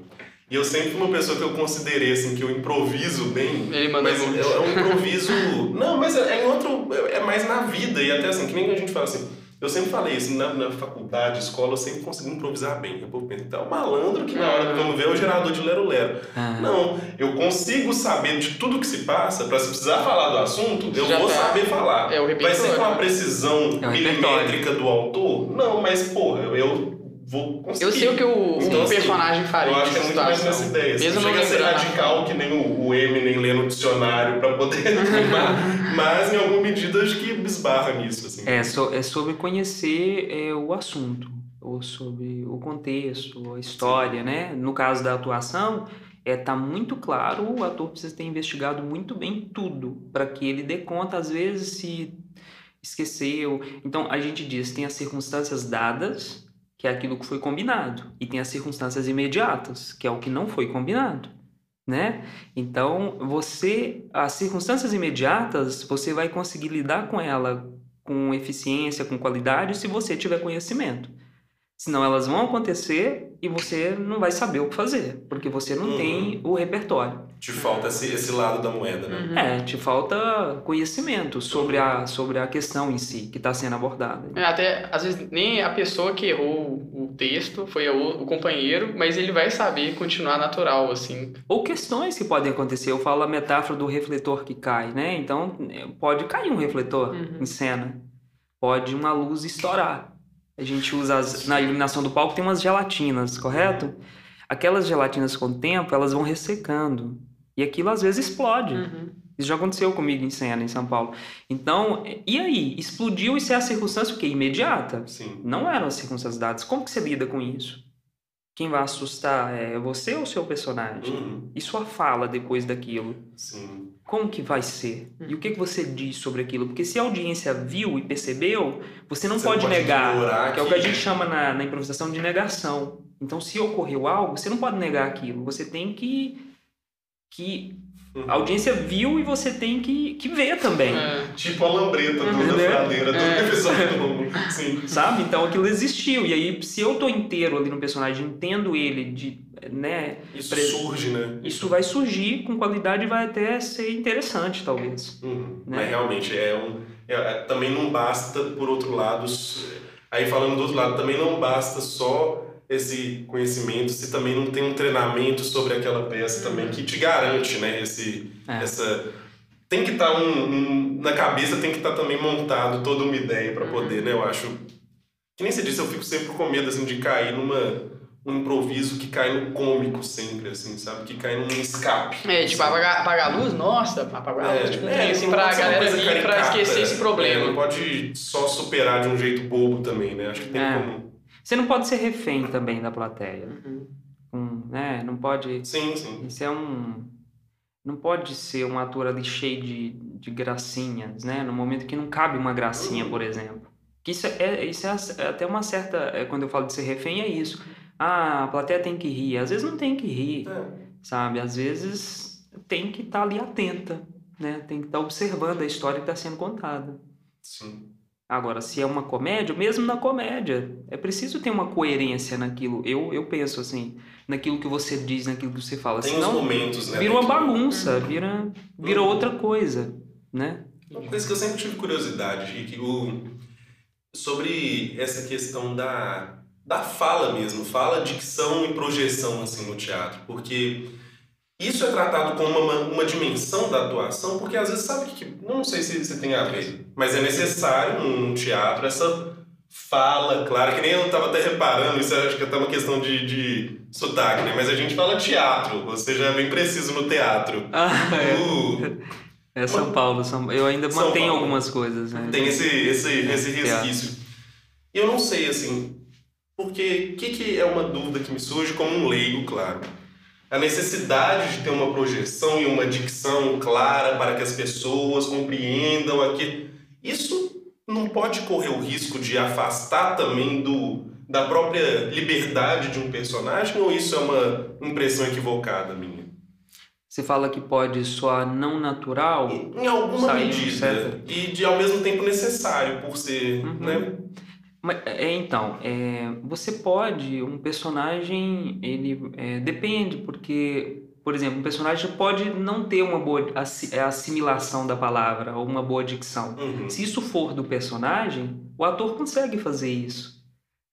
E eu sempre fui uma pessoa que eu considerei assim, que eu improviso bem. Mas é, é um improviso. *laughs* não, mas é, é em outro. É mais na vida. E até assim, que nem a gente fala assim eu sempre falei isso, na, na faculdade, escola, eu sempre consegui improvisar bem. Eu penso, o malandro que na hora que vamos ver é o gerador de lero-lero. Ah. Não, eu consigo saber de tudo que se passa, para se precisar falar do assunto, eu Já vou tá. saber falar. É Vai ser com a precisão é milimétrica do autor? Não, mas, porra, eu vou conseguir. Eu sei o que o, então, assim, personagem faria. Eu acho que é muito mais nessa ideia. Assim, Mesmo não chega a ser radical que nem o, o Eminem lê no dicionário para poder *laughs* rimar, mas em alguma medida acho que esbarra nisso. Assim. É, so, é sobre conhecer é, o assunto, ou sobre o contexto, a história, Sim. né? No caso da atuação, é tá muito claro, o ator precisa ter investigado muito bem tudo para que ele dê conta, às vezes, se esqueceu. Então a gente diz, tem as circunstâncias dadas, é aquilo que foi combinado, e tem as circunstâncias imediatas, que é o que não foi combinado, né? Então, você as circunstâncias imediatas, você vai conseguir lidar com ela com eficiência, com qualidade, se você tiver conhecimento. Senão elas vão acontecer e você não vai saber o que fazer, porque você não uhum. tem o repertório. Te falta esse, esse lado da moeda, né? Uhum. É, te falta conhecimento sobre a, sobre a questão em si que está sendo abordada. É, até, às vezes, nem a pessoa que errou o texto foi o, o companheiro, mas ele vai saber continuar natural, assim. Ou questões que podem acontecer. Eu falo a metáfora do refletor que cai, né? Então, pode cair um refletor uhum. em cena. Pode uma luz estourar a gente usa as, na iluminação do palco tem umas gelatinas, correto? Aquelas gelatinas com o tempo, elas vão ressecando. E aquilo às vezes explode. Uhum. Isso já aconteceu comigo em cena, em São Paulo. Então, e aí? Explodiu e é a circunstância o quê? Imediata? Sim. Não eram as circunstâncias dadas. Como que você lida com isso? Quem vai assustar é você ou o seu personagem? Uhum. E sua fala depois daquilo? Sim. Como que vai ser? E o que, que você diz sobre aquilo? Porque se a audiência viu e percebeu, você não você pode, pode negar, que é o que a gente chama na, na improvisação de negação. Então, se ocorreu algo, você não pode negar aquilo. Você tem que, que a audiência viu e você tem que, que ver também. É. Tipo a lambreta toda uhum. furadeira do é. episódio do *laughs* Sim. Sabe? Então aquilo existiu. E aí, se eu tô inteiro ali no personagem, entendo ele de. Né, isso pre... surge, né? Isso vai surgir com qualidade e vai até ser interessante, talvez. Uhum. Né? Mas realmente é um. É, é, também não basta, por outro lado. Aí falando do outro lado, também não basta só esse conhecimento, se também não tem um treinamento sobre aquela peça também que te garante, né? Esse, é. essa tem que estar tá um, um, na cabeça tem que estar tá também montado toda uma ideia para poder, né? Eu acho que nem você disse, eu fico sempre com medo assim de cair numa um improviso que cai no cômico sempre, assim, sabe? Que cai num escape. É, tipo, assim. apagar, apagar a luz? Nossa, apagar a luz. É, tipo, é, assim, pra galera vir pra esquecer esse problema. É, não pode só superar de um jeito bobo também, né? Acho que tem é. como você não pode ser refém também da plateia. Uhum. com, né? Não pode. Sim, sim. Isso é um. Não pode ser um ator ali cheio de, de gracinhas, né? No momento que não cabe uma gracinha, por exemplo. Que isso é, isso é é até uma certa. é, quando eu falo de ser refém, é isso. Ah, a plateia tem que rir. Às vezes não tem que rir, É. sabe? Às vezes tem que estar ali atenta, né? Tem que estar observando a história que está sendo contada. Sim. Agora, se é uma comédia, mesmo na comédia, é preciso ter uma coerência naquilo. Eu, eu penso assim, naquilo que você diz, naquilo que você fala. Tem os Senão, momentos, né? vira uma daquilo. bagunça, vira, vira Uhum. outra coisa, né? Uma coisa que eu sempre tive curiosidade, Rick, o, sobre essa questão da, da fala mesmo, fala, dicção e projeção assim, no teatro, porque isso é tratado como uma, uma dimensão da atuação, porque às vezes sabe que, não sei se, se tem a ver, mas é necessário num teatro essa fala clara, que nem eu estava até reparando, isso acho que é até uma questão de, de sotaque, né? mas a gente fala teatro, você já é bem preciso no teatro. Ah, O- é, é São Paulo, São, eu ainda São mantenho Paulo. algumas coisas, né? Tem esse, esse, esse teatro. resquício. E eu não sei, assim, porque o que, que é uma dúvida que me surge como um leigo, claro. A necessidade de ter uma projeção e uma dicção clara para que as pessoas compreendam aqui. Isso não pode correr o risco de afastar também do, da própria liberdade de um personagem ou isso é uma impressão equivocada minha? Você fala que pode soar não natural, Em em alguma medida. E de ao mesmo tempo necessário, por ser, Uhum. né? Mas, é, então, é, você pode, um personagem, ele é, depende, porque, por exemplo, um personagem pode não ter uma boa assi- é, assimilação da palavra ou uma boa dicção. Uhum. Se isso for do personagem, o ator consegue fazer isso,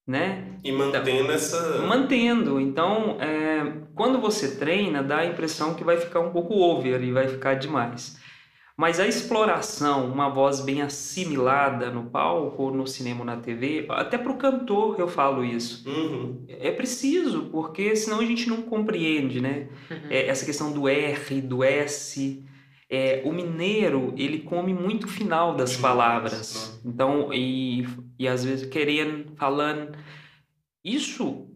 né? E mantendo essa. Mantendo. Então, é, quando você treina, dá a impressão que vai ficar um pouco over e vai ficar demais. Mas a exploração, uma voz bem assimilada no palco, ou no cinema ou na TV, até para o cantor eu falo isso. Uhum. É preciso, porque senão a gente não compreende, né? É, essa questão do R, do S. É, o mineiro, ele come muito o final das palavras. Então, e, e às vezes querendo, falando. Isso,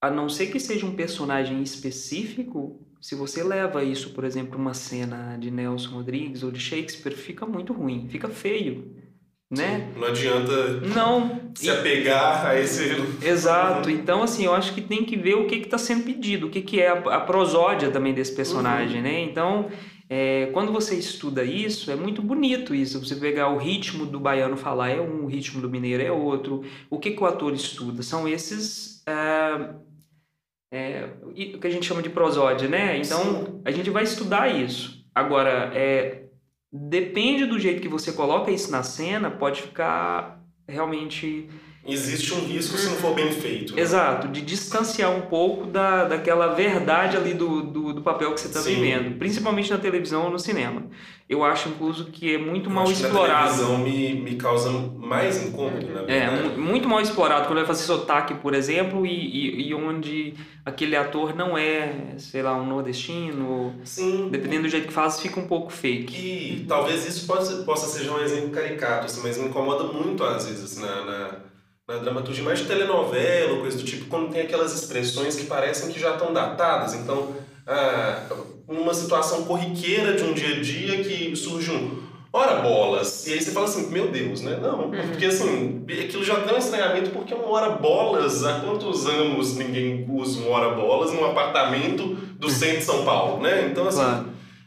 a não ser que seja um personagem específico, se você leva isso, por exemplo, uma cena de Nelson Rodrigues ou de Shakespeare, fica muito ruim, fica feio, né? Sim, Não adianta Não. se apegar a esse. Exato. Então, assim, eu acho que tem que ver o que está sendo pedido, o que, que é a, a prosódia também desse personagem, né? Então, é, quando você estuda isso, é muito bonito isso. Você pegar o ritmo do baiano falar é um, o ritmo do mineiro é outro. O que, que o ator estuda? São esses. ah, é, o que a gente chama de prosódia, né? Então, a gente vai estudar isso. Agora, é, depende do jeito que você coloca isso na cena, pode ficar realmente Existe um risco se não for bem feito. né? Exato, de distanciar um pouco da, daquela verdade ali do, do, do papel que você está vivendo, principalmente na televisão ou no cinema. Eu acho, incluso, que é muito Eu mal acho que na explorado. televisão me, me causa mais incômodo, na É, verdade. mu- muito mal explorado quando vai fazer sotaque, por exemplo, e, e, e onde aquele ator não é, sei lá, um nordestino, Sim. dependendo do jeito que faz, fica um pouco fake. E talvez isso possa, possa ser um exemplo caricato, assim, mas me incomoda muito às vezes na, na, na dramaturgia, mais de telenovela, coisa do tipo, quando tem aquelas expressões que parecem que já estão datadas. Então, ah, numa situação corriqueira de um dia a dia que surge um ora bolas, e aí você fala assim, meu Deus, né? Não, porque assim, aquilo já dá um estranhamento porque um ora bolas, há quantos anos ninguém usa um ora bolas num apartamento do centro de São Paulo, né? Então, assim, Claro.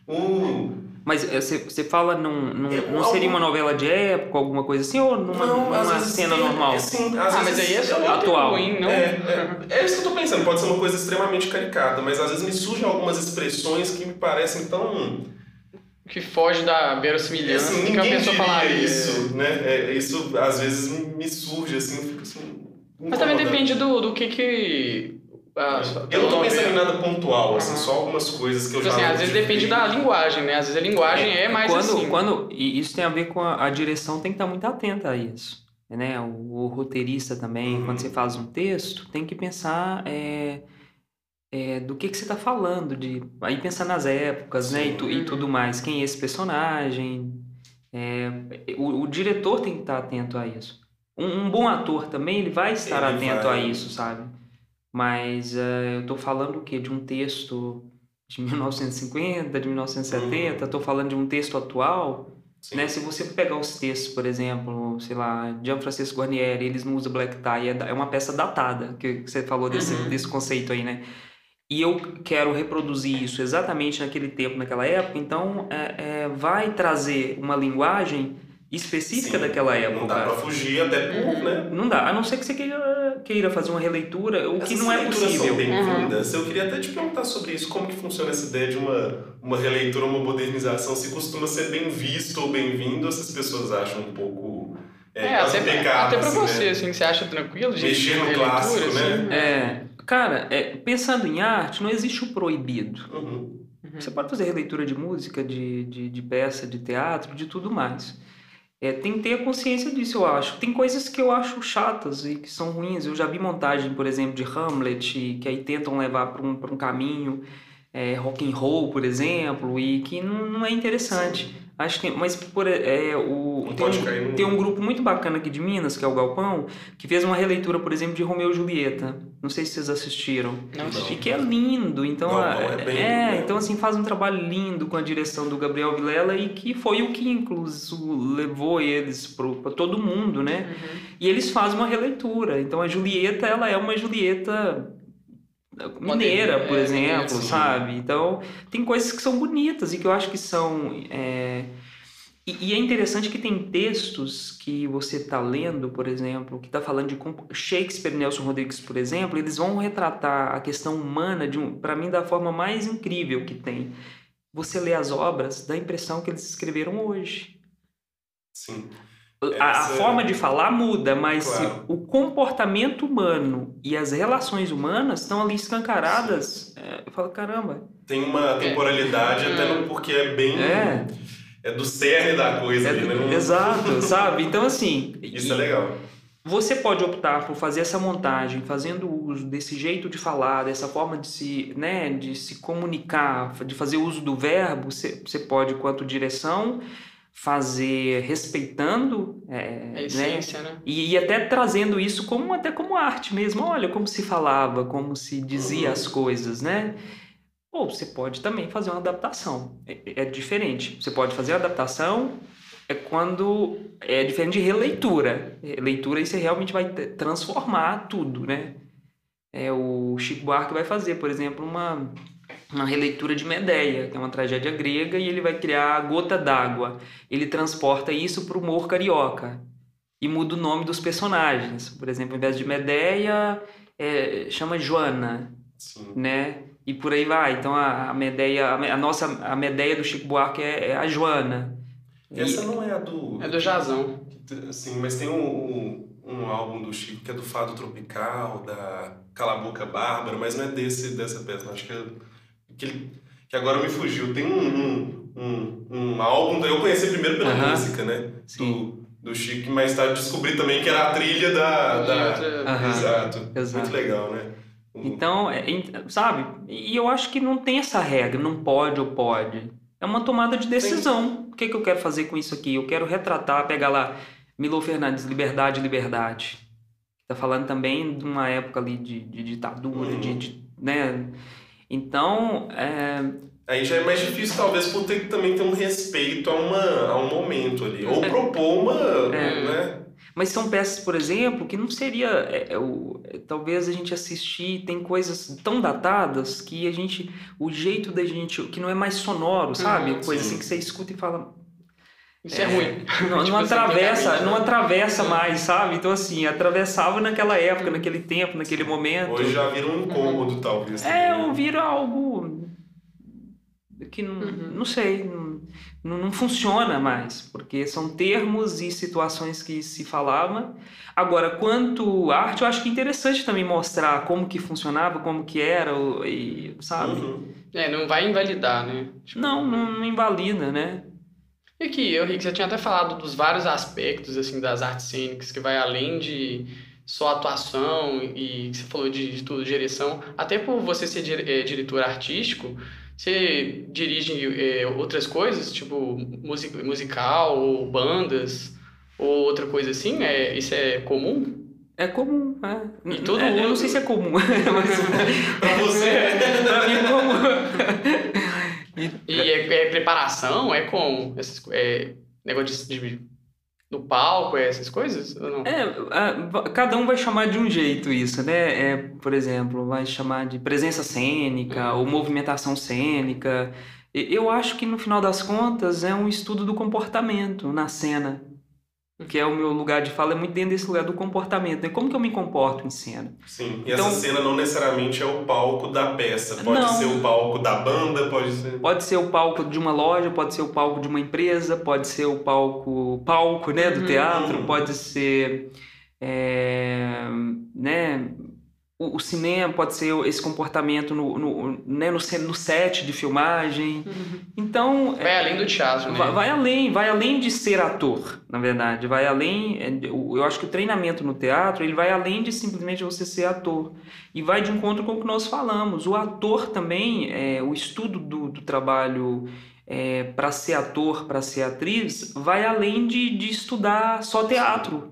um... Mas eh, você você fala, num, num- É, não seria algum- uma novela de época, alguma coisa assim, ou numa, Não, numa cena tem- normal? é, sim, às Ah, mas vezes aí é só é, atual. ruim, não? é, é, é isso que eu tô pensando, pode ser uma coisa extremamente caricata, mas às vezes me surgem algumas expressões que me parecem tão. Que foge da verossimilhança Assim, do que a ninguém pessoa falaria. isso, né? É, isso às vezes me, surge assim, eu fico assim. Mas também depende do, do que que... a- Eu não tô pensando em nada pontual, assim, só algumas coisas que eu Tipo já. assim, às vezes depende da linguagem, né? Às vezes a linguagem é, mais quando, assim. quando e isso tem a ver com a, a direção tem que estar muito atenta a isso né o, o roteirista também Uhum. quando você faz um texto tem que pensar é, é, do que que você está falando de aí pensar nas épocas né e, tu- e tudo mais quem é esse personagem é, o, o diretor tem que estar atento a isso um, um bom ator também ele vai estar Ele atento vai. a isso sabe Mas uh, eu tô falando o quê? De um texto de *laughs* 1950, de 1970, estou falando de um texto atual. Né? Se você pegar os textos, por exemplo, sei lá, Gianfrancesco Guarnieri, eles não usam black tie, é, é uma peça datada, que você falou desse, uhum. desse conceito aí, né? E eu quero reproduzir isso exatamente naquele tempo, naquela época, então é, é, vai trazer uma linguagem específica Sim, daquela época. Não dá pra fugir até por, né? Não dá, a não ser que você queira, queira fazer uma releitura, o Essas que não é possível. são bem-vindas. Uhum. Eu queria até te perguntar sobre isso, como que funciona essa ideia de uma, uma releitura, uma modernização, se costuma ser bem visto ou bem-vindo, ou se as pessoas acham um pouco... É, é até, pecado, até pra assim, você, né? assim, você acha tranquilo de Mexer no clássico, assim? né? É, cara, é, pensando em arte, não existe o proibido. Uhum. Você pode fazer releitura de música, de, de, de peça, de teatro, de tudo mais. É, tem que ter a consciência disso, eu acho. Tem coisas que eu acho chatas e que são ruins. Eu já vi montagem, por exemplo, de Hamlet, que aí tentam levar para um, um caminho é, rock and roll, por exemplo, e que não, não é interessante. Acho que, mas por, é, o, tem, um, tem um grupo muito bacana aqui de Minas, que é o Galpão, que fez uma releitura, por exemplo, de Romeu e Julieta. Não sei se vocês assistiram. Não assisti. Que é lindo. Então, Galpão é, bem, é, então assim, faz um trabalho lindo com a direção do Gabriel Vilela e que foi o que, inclusive, levou eles para todo mundo, né? Uhum. E eles fazem uma releitura. Então, a Julieta, ela é uma Julieta mineira, por é, exemplo, sabe? Então, tem coisas que são bonitas e que eu acho que são. É... E, e, é interessante que tem textos que você está lendo, por exemplo, que está falando de Shakespeare e Nelson Rodrigues, por exemplo, eles vão retratar a questão humana, de um, para mim, da forma mais incrível que tem. Você lê as obras, dá a impressão que eles escreveram hoje. Sim. A, a, forma de falar muda, mas claro. o comportamento humano e as relações humanas estão ali escancaradas. É, eu falo, caramba. Tem uma temporalidade, é. até no, porque é bem. É. É do cerne da coisa é, ali, né? Exato, sabe? Então, assim. Isso é legal. Você pode optar por fazer essa montagem, fazendo uso desse jeito de falar, dessa forma de se, né, de se comunicar, de fazer uso do verbo. Você, você pode, quanto direção, fazer respeitando é, a essência, né? né? E, e, até trazendo isso como até como arte mesmo. Olha como se falava, como se dizia as coisas, né? Ou você pode também fazer uma adaptação. É, é diferente. Você pode fazer a adaptação é quando é diferente de releitura. Leitura aí você realmente vai transformar tudo, né? É o Chico Buarque vai fazer, por exemplo, uma uma releitura de Medeia, que é uma tragédia grega, e ele vai criar a Gota d'Água. Ele transporta isso para o humor carioca e muda o nome dos personagens. Por exemplo, ao invés de Medeia, é, chama Joana, Sim. né? E por aí vai. Então a, a Medeia, a, a, nossa a Medeia do Chico Buarque é, é a Joana. Essa e... não é a do. É do Jazão. Sim, mas tem um, um, álbum do Chico que é do Fado Tropical, da Calaboca Bárbara, mas não é desse dessa peça. Acho que é que, que agora me fugiu. Tem um, um, um, álbum, eu conheci primeiro pela música, né? Do, do Chico, mas tarde descobri também que era a trilha da. da... Exato. Exato. Muito legal, né? Então, é, sabe? E eu acho que não tem essa regra, não pode ou pode. É uma tomada de decisão. Sim. O que, que eu quero fazer com isso aqui? Eu quero retratar, pegar lá Milo Fernandes, Liberdade, Liberdade. Tá falando também de uma época ali de, de ditadura, uhum. de, de, né? Então, é... Aí já é mais difícil, talvez, por ter que também ter um respeito a, uma, a um momento ali. Ou é. propor uma. É. Né? Mas são peças, por exemplo, que não seria. É, é, o, é, talvez a gente assistir, tem coisas tão datadas que a gente. O jeito da gente. que não é mais sonoro, sabe? Uhum, Coisa sim. assim que você escuta e fala. Isso é, é ruim. Não, *laughs* tipo, não atravessa, não atravessa mais, sabe? Então, assim, atravessava naquela época, naquele tempo, naquele momento. Hoje já vira um incômodo, talvez. É, ou vira algo que não, uhum. não sei, não, não funciona mais, porque são termos e situações que se falava. Agora, quanto arte, eu acho que é interessante também mostrar como que funcionava, como que era, e, sabe? Uhum. É, não vai invalidar, né? Tipo... Não, não, não invalida, né? E aqui, eu, Rick, você tinha até falado dos vários aspectos assim das artes cênicas, que vai além de só atuação e você falou de, de tudo, direção. Até por você ser é, diretor artístico, você dirige é, outras coisas, tipo music, musical ou bandas ou outra coisa assim? É, isso é comum? É comum, é. E todo É, Eu mundo- não sei se é comum, *laughs* mas *laughs* Pra você, pra mim é comum. E é, é preparação? É com essas é, negócio de, de- do palco, é essas coisas? É, cada um vai chamar de um jeito isso, né? É, por exemplo, vai chamar de presença cênica ou movimentação cênica. Eu acho que no final das contas é um estudo do comportamento na cena, que é o meu lugar de fala, é muito dentro desse lugar do comportamento, né? Como que eu me comporto em cena? Sim, e Então- essa cena não necessariamente é o palco da peça. Pode Não. ser o palco da banda, pode ser. Pode ser o palco de uma loja, pode ser o palco de uma empresa, pode ser o palco, palco, né, do Uhum. teatro, pode ser, é, né, o, o cinema, pode ser esse comportamento no, no, né, no, no set de filmagem. Então, Vai além do teatro, né? Vai, vai além, vai além de ser ator, na verdade. Vai além. é, Eu acho que o treinamento no teatro ele vai além de simplesmente você ser ator. E vai de encontro com o que nós falamos. O ator também, é, o estudo do, do trabalho para ser ator, para ser atriz, vai além de, de estudar só teatro.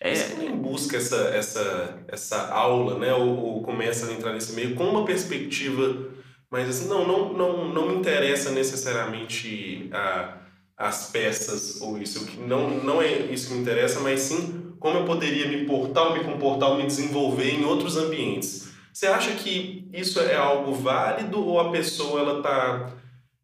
É, Você também busca essa, essa, essa aula, né? Ou, ou começa a entrar nesse meio com uma perspectiva, mas assim, não, não, não, não me interessa necessariamente a, as peças ou isso. Que não, não é isso que me interessa, mas sim como eu poderia me portar, me comportar, me desenvolver em outros ambientes. Você acha que isso é algo válido ou a pessoa ela tá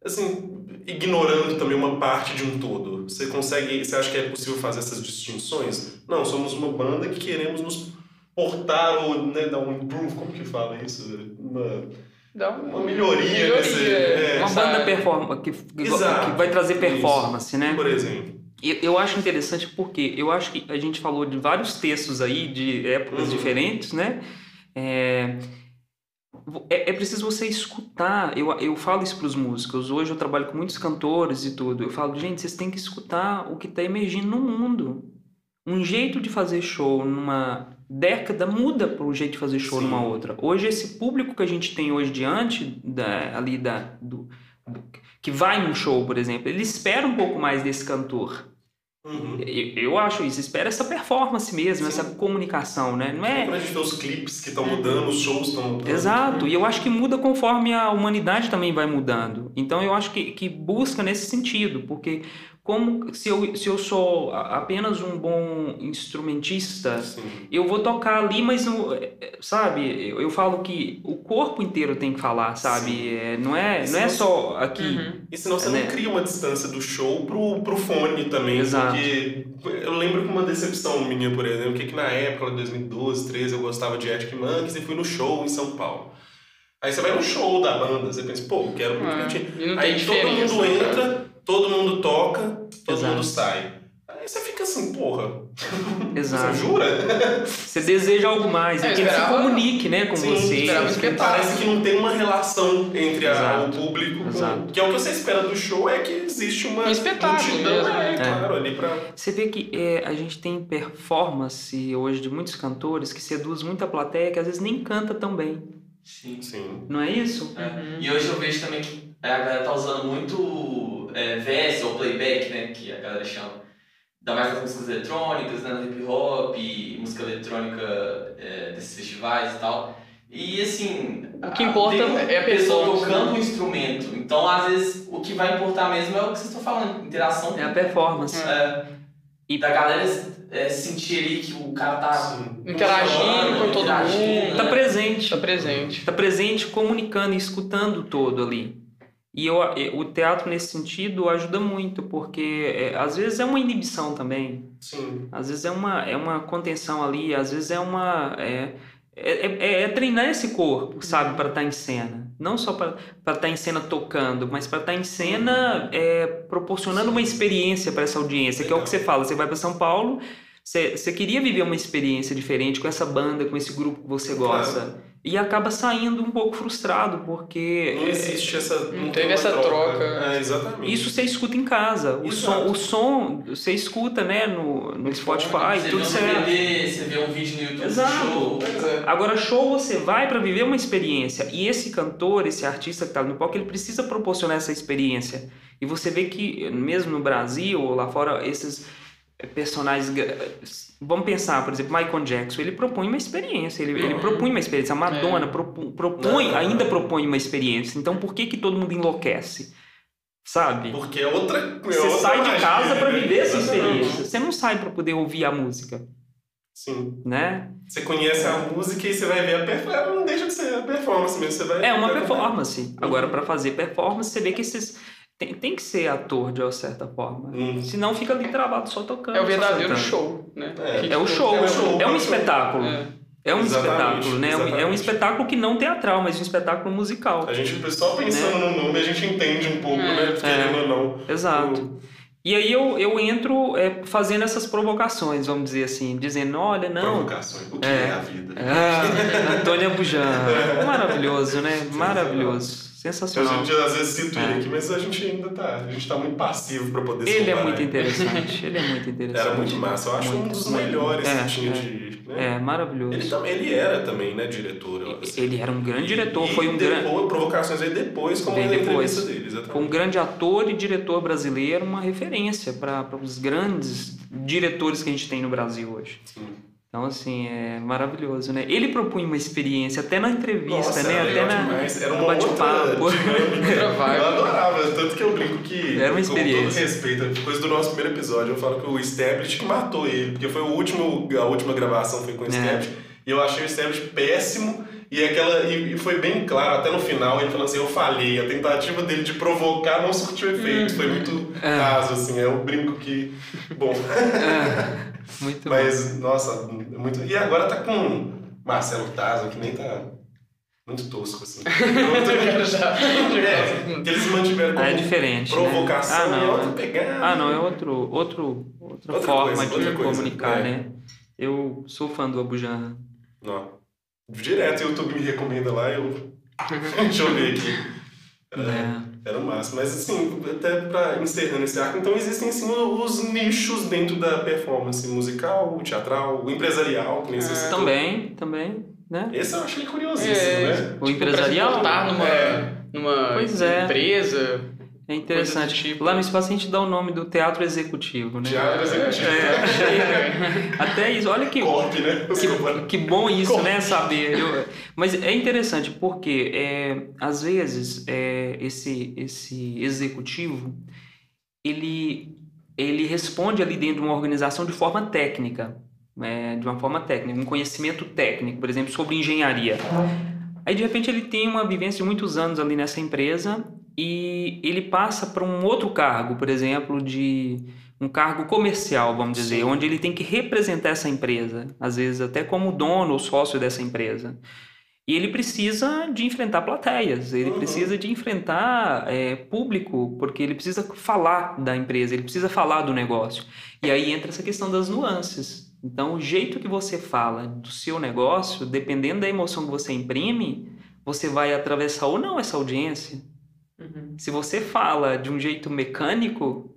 assim ignorando também uma parte de um todo? Você consegue, você acha que é possível fazer essas distinções? Não, somos uma banda que queremos nos portar ou né, dar um improve, como que fala isso? Uma, Dá uma melhoria, nesse, é. é, uma sabe? banda performa, que, que, Exato. que vai trazer performance, né? por exemplo. Eu, eu acho interessante porque eu acho que a gente falou de vários textos aí de épocas Uhum. diferentes, né? É, é, é preciso você escutar. Eu, eu falo isso para os músicos. Hoje eu trabalho com muitos cantores e tudo. Eu falo, gente, vocês têm que escutar o que está emergindo no mundo. Um jeito de fazer show numa década muda para o jeito de fazer show Sim. numa outra. Hoje esse público que a gente tem hoje diante da, ali da do, do- que vai num show, por exemplo, ele espera um pouco mais desse cantor. Uhum. Eu, eu acho isso, espera essa performance mesmo, Sim. essa comunicação, né? Não é Quando a gente vê os clipes que estão mudando, os shows estão mudando. Exato, e eu acho que muda conforme a humanidade também vai mudando. Então eu acho que, que busca nesse sentido, porque como se eu, se eu sou a- apenas um bom instrumentista, Sim. eu vou tocar ali, mas não, é, é, sabe, eu, eu falo que o corpo inteiro tem que falar, sabe? É, não é, não é só aqui. Uhum. E senão você Né? não cria uma distância do show pro, pro fone também. Exato. Porque eu lembro que uma decepção minha, por exemplo, que, que na época, de 2012, 13, eu gostava de Arctic Monkeys e fui no show em São Paulo. Aí você vai no show da banda, você pensa, pô, quero muito Ah, Aí todo mundo né, cara? entra, todo mundo toca, todo Exato. mundo sai. Aí você fica assim, porra, Exato. você jura? Você deseja algo mais, É, é, que ele se comunique, né, com Sim, você. espetáculo. Parece que não tem uma relação entre a- o Exato. público, com- Exato. que é o que você espera do show, é que existe uma Um espetáculo multidão. É, É. claro, ali pra... Você vê que é, a gente tem performance hoje de muitos cantores que seduz muita plateia que às vezes nem canta tão bem. Sim. Sim. Não é isso? É. Uhum. E hoje eu vejo também que a galera tá usando muito é, VS ou playback, né? Que a galera chama. Ainda mais nas músicas eletrônicas, né? No hip hop, música eletrônica é, desses festivais e tal. E assim. O que importa é a pessoa performance, tocando né? um instrumento. Então, às vezes, o que vai importar mesmo é o que vocês estão falando, interação. É a performance. É, E- da galera é, sentir ali que o cara tá. Interagindo com todo interagindo, mundo. Tá né? presente. Tá presente. Tá presente, comunicando e escutando o todo ali. E eu, o teatro, nesse sentido, ajuda muito, porque é, às vezes é uma inibição também. Sim. Às vezes é uma, é uma contenção ali, às vezes é uma. É, é, é- é treinar esse corpo, sabe, para estar em cena. Não só para estar em cena tocando, mas para estar em cena é, proporcionando uma experiência para essa audiência, que é o que você fala. Você vai para São Paulo, você, você queria viver uma experiência diferente com essa banda, com esse grupo que você gosta. E acaba saindo um pouco frustrado, porque. Não existe essa. Não tem teve essa troca. É, exatamente. Isso você escuta em casa. O Exato. som, o som você escuta, né, no, no Spotify, Você tudo certo. DVD, você vê um vídeo no YouTube Exato. show. É. Agora, show você vai para viver uma experiência. E esse cantor, esse artista que está no palco, ele precisa proporcionar essa experiência. E você vê que, mesmo no Brasil ou lá fora, esses personagens. Vamos pensar, por exemplo, Michael Jackson, ele propõe uma experiência, ele, ele propõe uma experiência. A Madonna propu- propõe, Não. ainda propõe uma experiência. Então por que, que todo mundo enlouquece? Sabe? Porque é outra. é Você outra sai de casa para viver essa experiência. Você não sai para poder ouvir a música, Sim. né? Você conhece a música e você vai ver a performance. Não deixa de ser a performance mesmo. Você vai É uma performance. Agora, para fazer performance, você vê que esses. Tem, tem que ser ator de uma certa forma. Hum. Senão fica ali travado só tocando. É o verdadeiro show, né? É. É o show, É o show, é é um o espetáculo. É. É um Exatamente, espetáculo, né? É um- É um exatamente. espetáculo que não teatral, mas um espetáculo musical. A gente, só pensando no nome, a gente entende um pouco, É. né? Querendo ou não. Exato. E aí eu, eu entro é, fazendo essas provocações, vamos dizer assim, dizendo, olha, não. Provocações. O que É. é, a vida? Ah, Antônia Bujan. *laughs* Maravilhoso, né? Maravilhoso. A Sensacional. gente às vezes cita ele É. aqui, mas a gente ainda tá. A gente tá muito passivo pra poder se Ele é muito interessante. *laughs* Ele é muito interessante. Era muito massa. Eu acho um Muito, dos muito. melhores É, que tinha é. de. Né? É, maravilhoso. Ele, também, ele era também, né, diretor. eu acho. Ele era um grande diretor, E foi um grande. provocações aí depois, como na depois. entrevista dele, exatamente. Foi um grande ator e diretor brasileiro, uma referência para os grandes diretores que a gente tem no Brasil hoje. Sim. Então, assim, é maravilhoso, né? Ele propunha uma experiência, até na entrevista, Nossa, né? era Até na, demais. Era uma bate-papo. *laughs* Eu adorava, tanto que eu brinco que, Era uma com todo experiência. respeito, depois do nosso primeiro episódio, eu falo que o Establish que matou ele, porque foi o último, a última gravação foi com o É. Establish, e eu achei o Establish péssimo, e, aquela, e, e foi bem claro, até no final, ele falando assim, eu falhei, a tentativa dele de provocar não surtiu efeito, foi muito É. raso, assim, eu brinco que, bom, *laughs* É, *laughs* muito bom. mas, nossa, muito... E agora tá com Marcelo Tazo, que nem tá muito tosco, assim. *laughs* *laughs* É, que eles mantiveram como é diferente. provocação né? é Ah, outra não. pegada. Ah, não, é outro, outro, outra, Outra forma coisa, de outra coisa, comunicar, é. né? Eu sou fã do Abujan. Não. Direto o YouTube me recomenda lá eu. Deixa eu ver aqui. Né? Era o máximo. Mas assim, até pra encerrando esse arco, então existem sim os nichos dentro da performance musical, teatral, o empresarial, que nem você citou. Também, também, né? Esse eu achei curiosíssimo, É, né? O empresarial. Pra se botar numa, É. numa Pois é. empresa. É interessante. Tipo. Lá no espaço a gente dá o nome do teatro executivo, né? Teatro executivo. É, até isso, olha que, Corp, né? Desculpa. que bom isso, né? Saber. Eu- mas é interessante porque, é, às vezes, é, esse, esse executivo, ele, ele responde ali dentro de uma organização de forma técnica, né? de uma forma técnica, um conhecimento técnico, por exemplo, sobre engenharia. Aí, de repente, ele tem uma vivência de muitos anos ali nessa empresa e ele passa para um outro cargo, por exemplo, de um cargo comercial, vamos dizer, Sim. onde ele tem que representar essa empresa, às vezes até como dono ou sócio dessa empresa. E ele precisa de enfrentar plateias, ele Uhum. precisa de enfrentar é, público, porque ele precisa falar da empresa, ele precisa falar do negócio. E aí entra essa questão das nuances. Então, o jeito que você fala do seu negócio, dependendo da emoção que você imprime, você vai atravessar ou não essa audiência. Uhum. Se você fala de um jeito mecânico,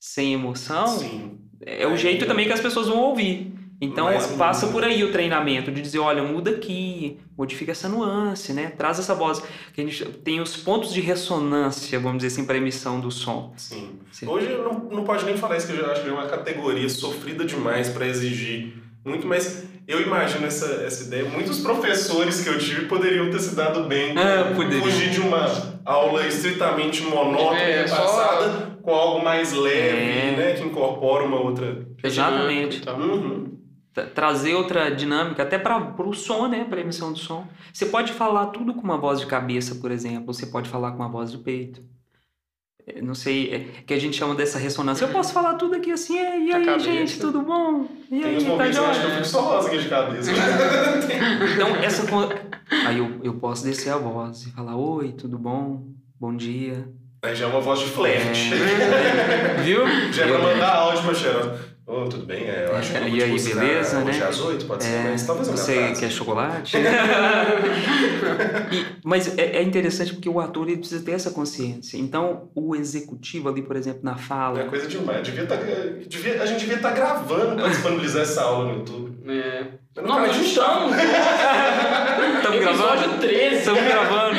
sem emoção, Sim. é o Aí- jeito também que as pessoas vão ouvir. Então Mas- passa por aí o treinamento de dizer, olha, muda aqui, modifica essa nuance, né? Traz essa voz. Que a gente tem os pontos de ressonância, vamos dizer assim, para emissão do som. Sim. Hoje eu não, não pode nem falar isso, que eu já acho que é uma categoria sofrida demais para exigir muito, mas eu imagino essa, essa ideia. Muitos professores que eu tive poderiam ter se dado bem É, poderiam. fugir de uma aula estritamente monótona É, e só- passada com algo mais leve, É. né, que incorpora uma outra. Exatamente. Tal. Uhum. Tra- Trazer outra dinâmica, até para o som, né? Para emissão do som. Você pode falar tudo com uma voz de cabeça, por exemplo. Você pode falar com uma voz do peito. É, Não sei, é, que a gente chama dessa ressonância. Eu posso falar tudo aqui assim, é, e aí, cabeça. gente, tudo bom? E Tem aí, uns tá momentos eu acho que eu fico só rosa aqui de cabeça. *laughs* Então, essa. Aí eu, eu posso descer a voz e falar: Oi, tudo bom? Bom dia. Aí já é uma voz de flash. *laughs* Viu? Já é pra mandar áudio pra Xerox. Ô, tudo bem? É, eu acho que eu E vou te aí, buscar beleza, hoje né? às oito, pode ser, É, mas talvez eu você quer chocolate? *laughs* E- mas é, é interessante porque o ator ele precisa ter essa consciência. Então, o executivo ali, por exemplo, na É fala. coisa demais. Devia tá, devia, a gente devia estar gravando pra disponibilizar essa aula no YouTube. É. Não, mas estamos. Estamos gravando? Episódio 13. Estamos gravando.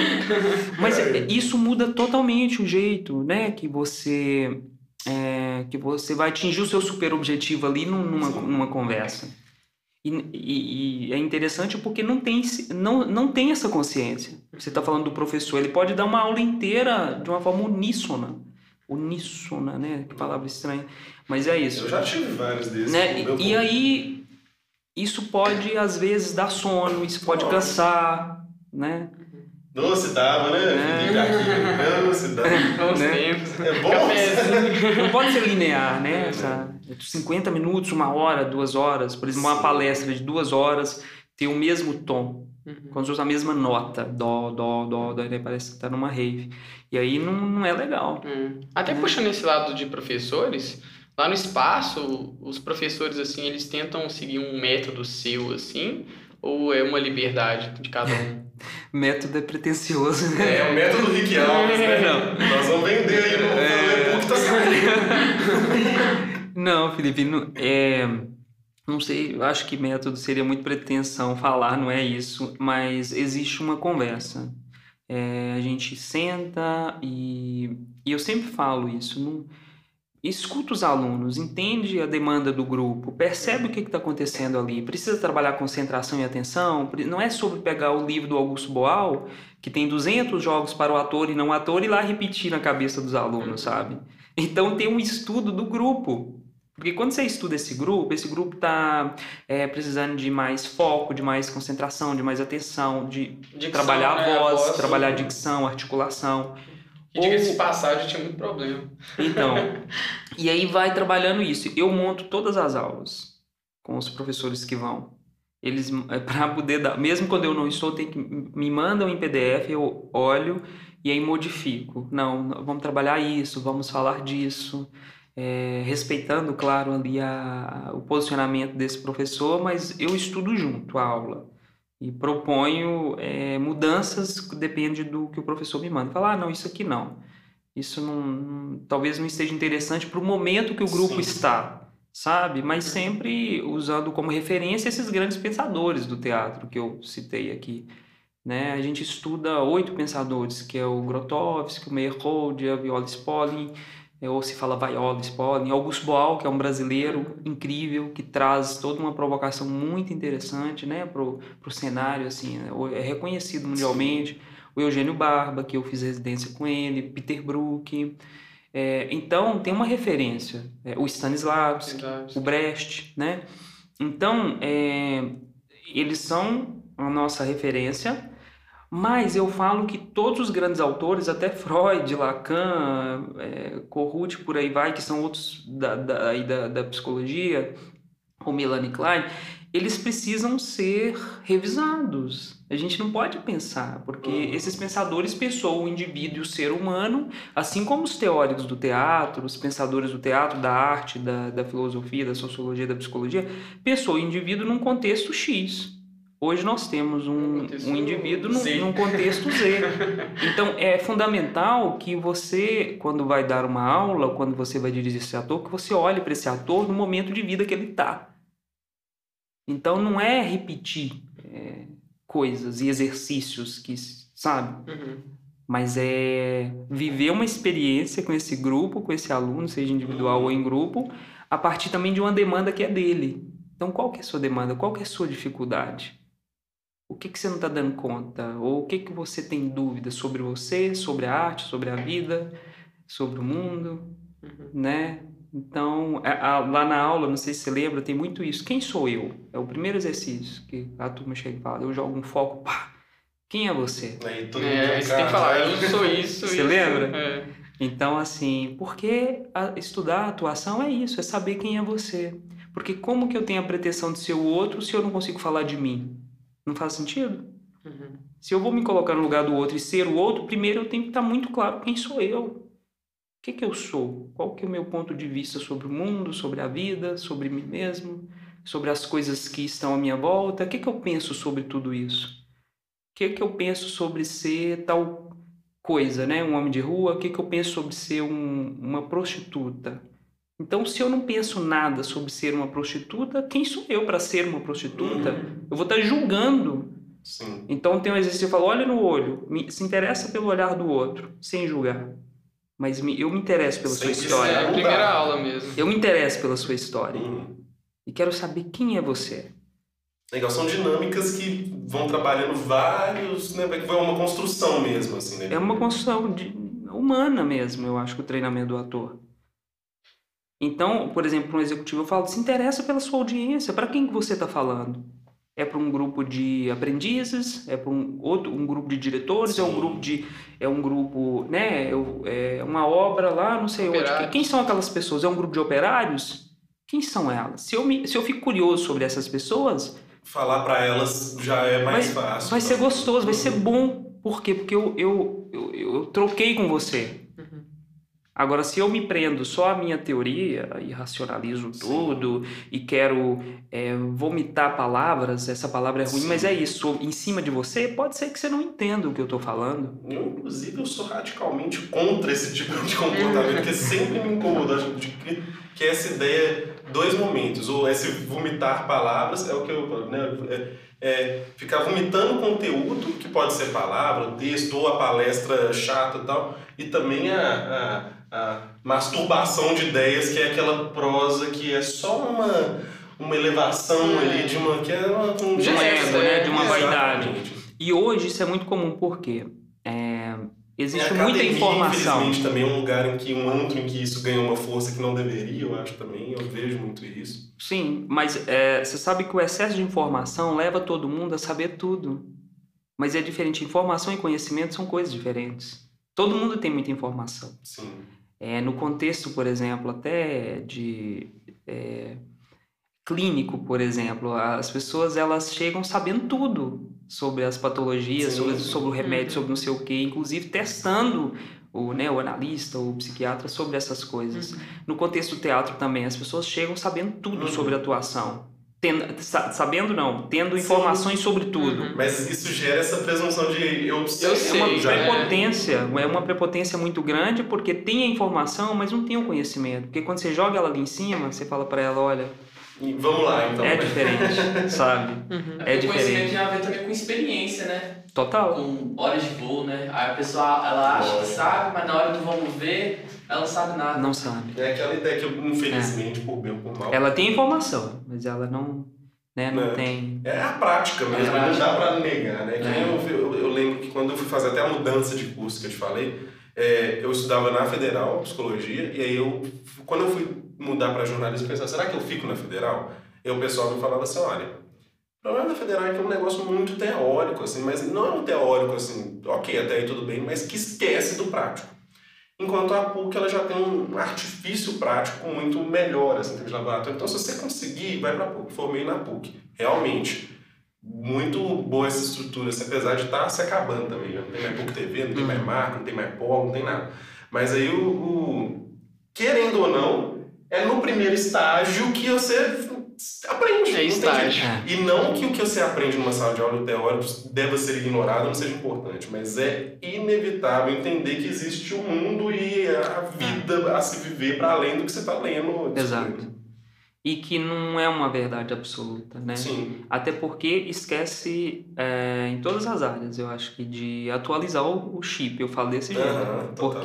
Mas é- isso muda totalmente o jeito, né? Que você é, que você vai atingir o seu super objetivo ali num- numa, numa conversa. E, e- e é interessante porque não tem, não, não tem essa consciência. Você está falando do professor, ele pode dar uma aula inteira de uma forma uníssona. Uníssona, né? Que palavra estranha. Mas é isso Eu já tive vários desses. né? E, e aí isso pode às vezes dar sono, isso pode Nossa. cansar, né? Nossa, dava, né? É. Ficar aqui. Nossa, dava. Bons Né? tempos. É bom. Cafézinho. Não pode ser linear, né? Essa, 50 minutos, uma hora, duas horas, por exemplo, uma Sim. palestra de duas horas tem o mesmo tom, Uhum. quando você usa a mesma nota, dó, dó, dó, dó, aí parece que tá numa rave. E aí não, não é legal. Hum. Até Né? puxando esse lado de professores, lá no espaço, os professores, assim, eles tentam seguir um método seu, assim, ou é uma liberdade de cada um? *laughs* Método é pretencioso, né? É o método Rick Alves, né? Não. Nós vamos vender aí no É. e-book tá saindo. *laughs* Não, Felipe, não, é, não sei, eu acho que método seria muito pretensão falar, não é isso, mas existe uma conversa. É, a gente senta e, e eu sempre falo isso, não, escuta os alunos, entende a demanda do grupo, percebe o que está acontecendo ali, precisa trabalhar concentração e atenção, não é sobre pegar o livro do Augusto Boal, que tem 200 jogos para o ator e não ator, e lá repetir na cabeça dos alunos, sabe? Então tem um estudo do grupo. Porque quando você estuda esse grupo, esse grupo está precisando de mais foco, de mais concentração, de mais atenção, de Dicção, trabalhar a né? voz, voz, trabalhar a né? dicção, articulação. E diga-se de passagem, tinha muito problema. Então, *laughs* e aí vai trabalhando isso. Eu monto todas as aulas com os professores que vão. Eles, *laughs* para poder dar, mesmo quando eu não estou, tem que me mandam em PDF, eu olho e aí modifico. Não, vamos trabalhar isso, vamos falar disso, é, respeitando, claro, ali a, o posicionamento desse professor, mas eu estudo junto a aula e proponho é, mudanças depende do que o professor me manda. Falar, ah, não, isso aqui não. Isso não, talvez não esteja interessante para o momento que o grupo Sim. está, sabe? Mas sempre usando como referência esses grandes pensadores do teatro que eu citei aqui. Né? A gente estuda oito pensadores, que é o Grotowski, o Meyerhold, a Viola Spolin, ou se fala Viola Spolin, Augusto Boal, que é um brasileiro incrível, que traz toda uma provocação muito interessante né? para o cenário, assim, né? é reconhecido mundialmente. O Eugênio Barba, que eu fiz residência com ele, Peter Brook. É, então, tem uma referência. É, o Stanislavski, o Brecht, né? Então, é, eles são a nossa referência, mas eu falo que todos os grandes autores, até Freud, Lacan, é, Corrute, por aí vai, que são outros da, da, da, da psicologia, ou Melanie Klein, eles precisam ser revisados. A gente não pode pensar, porque esses pensadores pensou o indivíduo e o ser humano, assim como os teóricos do teatro, os pensadores do teatro, da arte, da, da filosofia, da sociologia, da psicologia, pensou o indivíduo num contexto X. Hoje nós temos um, um indivíduo num, num contexto Z. Então é fundamental que você, quando vai dar uma aula, quando você vai dirigir esse ator, que você olhe para esse ator no momento de vida que ele está. Então não é repetir é, coisas e exercícios que, sabe? Uhum. Mas é viver uma experiência com esse grupo, com esse aluno, seja individual ou em grupo, a partir também de uma demanda que é dele. Então qual que é a sua demanda? Qual que é a sua dificuldade? O que, que você não está dando conta? Ou o que, que você tem dúvida sobre você, sobre a arte, sobre a vida, sobre o mundo, Uhum. né? Então, a- a- lá na aula, não sei se você lembra, tem muito isso. Quem sou eu? É o primeiro exercício que a turma chega e fala. Eu jogo um foco, pá, quem é você? Mundo É, em você tem que falar, né? eu não sou isso, *laughs* Você isso. lembra? É. Então, assim, porque a- estudar a atuação é isso, é saber quem é você. Porque como que eu tenho a pretensão de ser o outro se eu não consigo falar de mim? Não faz sentido? Uhum. Se eu vou me colocar no lugar do outro e ser o outro, primeiro eu tenho que estar muito claro quem sou eu. O que, que eu sou? Qual que é o meu ponto de vista sobre o mundo, sobre a vida, sobre mim mesmo, sobre as coisas que estão à minha volta? O que, que eu penso sobre tudo isso? O que, que eu penso sobre ser tal coisa, né? Um homem de rua? O que, que eu penso sobre ser um- uma prostituta? Então, se eu não penso nada sobre ser uma prostituta, quem sou eu para ser uma prostituta? Eu vou estar julgando Sim. então tem um exercício que eu falo, olha no olho, me- se interessa pelo olhar do outro, sem julgar. mas eu me interesso pela sua história. É a primeira aula mesmo. Eu me interesso pela sua história Uhum. e quero saber quem é você. Legal, são dinâmicas que vão trabalhando vários, né? Vai uma construção mesmo, assim, né? É uma construção de- humana mesmo, eu acho, que o treinamento do ator. Então, por exemplo, um executivo eu falo, se interessa pela sua audiência, para quem que você está falando? É para um grupo de aprendizes? É para um outro, um grupo de diretores? É um Sim. grupo de, é um grupo, né? É uma obra lá, não sei onde. Operários. Quem são aquelas pessoas? É um grupo de operários? Quem são elas? Se eu, me, se eu fico curioso sobre essas pessoas, Falar pra elas já é mais Vai- fácil. vai ser né? gostoso, vai ser bom. Por quê? Porque eu, eu, eu, eu troquei com você. Agora, se eu me prendo só à minha teoria e racionalizo Sim. tudo e quero é, vomitar palavras, essa palavra é ruim, Sim. mas é isso, em cima de você, pode ser que você não entenda o que eu tô falando. Eu, inclusive, eu sou radicalmente contra esse tipo de comportamento, porque sempre me incomodou. Acho que, que essa ideia, dois momentos, ou esse vomitar palavras, é o que eu falo, né? É, é ficar vomitando conteúdo, que pode ser palavra, texto, ou a palestra chata e tal, e também a, a, a masturbação de ideias, que é aquela prosa que é só uma, uma elevação ali de uma. que é uma, um De ego, né? De uma vaidade. E hoje isso é muito comum, porque é, existe É, muita informação. Infelizmente, também é um lugar em que um antro em que isso ganha uma força que não deveria, eu acho também, eu vejo muito isso. Sim, mas é, você sabe que o excesso de informação leva todo mundo a saber tudo. Mas é diferente. Informação e conhecimento são coisas diferentes. Todo mundo tem muita informação. Sim. É, no contexto, por exemplo, até de é, clínico, por exemplo, as pessoas elas chegam sabendo tudo sobre as patologias, Sim. sobre, sobre o remédio, Uhum. sobre não sei o quê, inclusive testando o, né, o analista, o psiquiatra sobre essas coisas. Uhum. No contexto do teatro também, as pessoas chegam sabendo tudo Uhum. sobre atuação. Tendo, sa- sabendo não, tendo Sim. informações sobre tudo. Uhum. Mas isso gera essa presunção de eu sei. Eu É sei, uma já. né? prepotência, é uma prepotência muito grande porque tem a informação, mas não tem o conhecimento. Porque quando você joga ela ali em cima, você fala pra ela, olha, E vamos lá, então. é diferente, *laughs* sabe? Uhum. É porque o conhecimento diferente. tem a ver também com experiência, né? Total. Com horas de voo, né? Aí a pessoa, ela acha que sabe, mas na hora do vamos ver, ela não sabe nada. Não sabe. É aquela ideia que, infelizmente, por bem ou por mal. Ela tem informação, mas ela não, né, não É. tem. É a prática mesmo, É a prática. não dá pra negar, né? Que nem É. eu, eu, eu lembro que quando eu fui fazer até a mudança de curso que eu te falei, é, eu estudava na Federal, Psicologia, e aí eu, quando eu fui mudar para jornalismo, eu pensava, será que eu fico na Federal? E o pessoal me falava assim, olha, o problema da Federal é que é um negócio muito teórico, assim, mas não é um teórico, assim, ok, até aí tudo bem, mas que esquece do prático. Enquanto a PUC ela já tem um artifício prático muito melhor assim, em termos de laboratório. Então, se você conseguir, vai para a PUC. Formei na PUC. Realmente, muito boa essa estrutura, assim, apesar de estar se acabando também. Não tem mais PUC TV, não tem mais marca, não tem mais polo, não tem nada. Mas aí, o, o- querendo ou não, é no primeiro estágio que você É estágio. jeito. É. E não que o que você aprende numa sala de aula o teórico deva ser ignorado, não seja importante, mas é inevitável entender que existe o mundo e a vida a se viver para além do que você está lendo. Exato. E que não é uma verdade absoluta, né? Sim. Até porque esquece é, em todas as áreas, eu acho que de atualizar o, chip, eu falo desse jeito. Aham, total.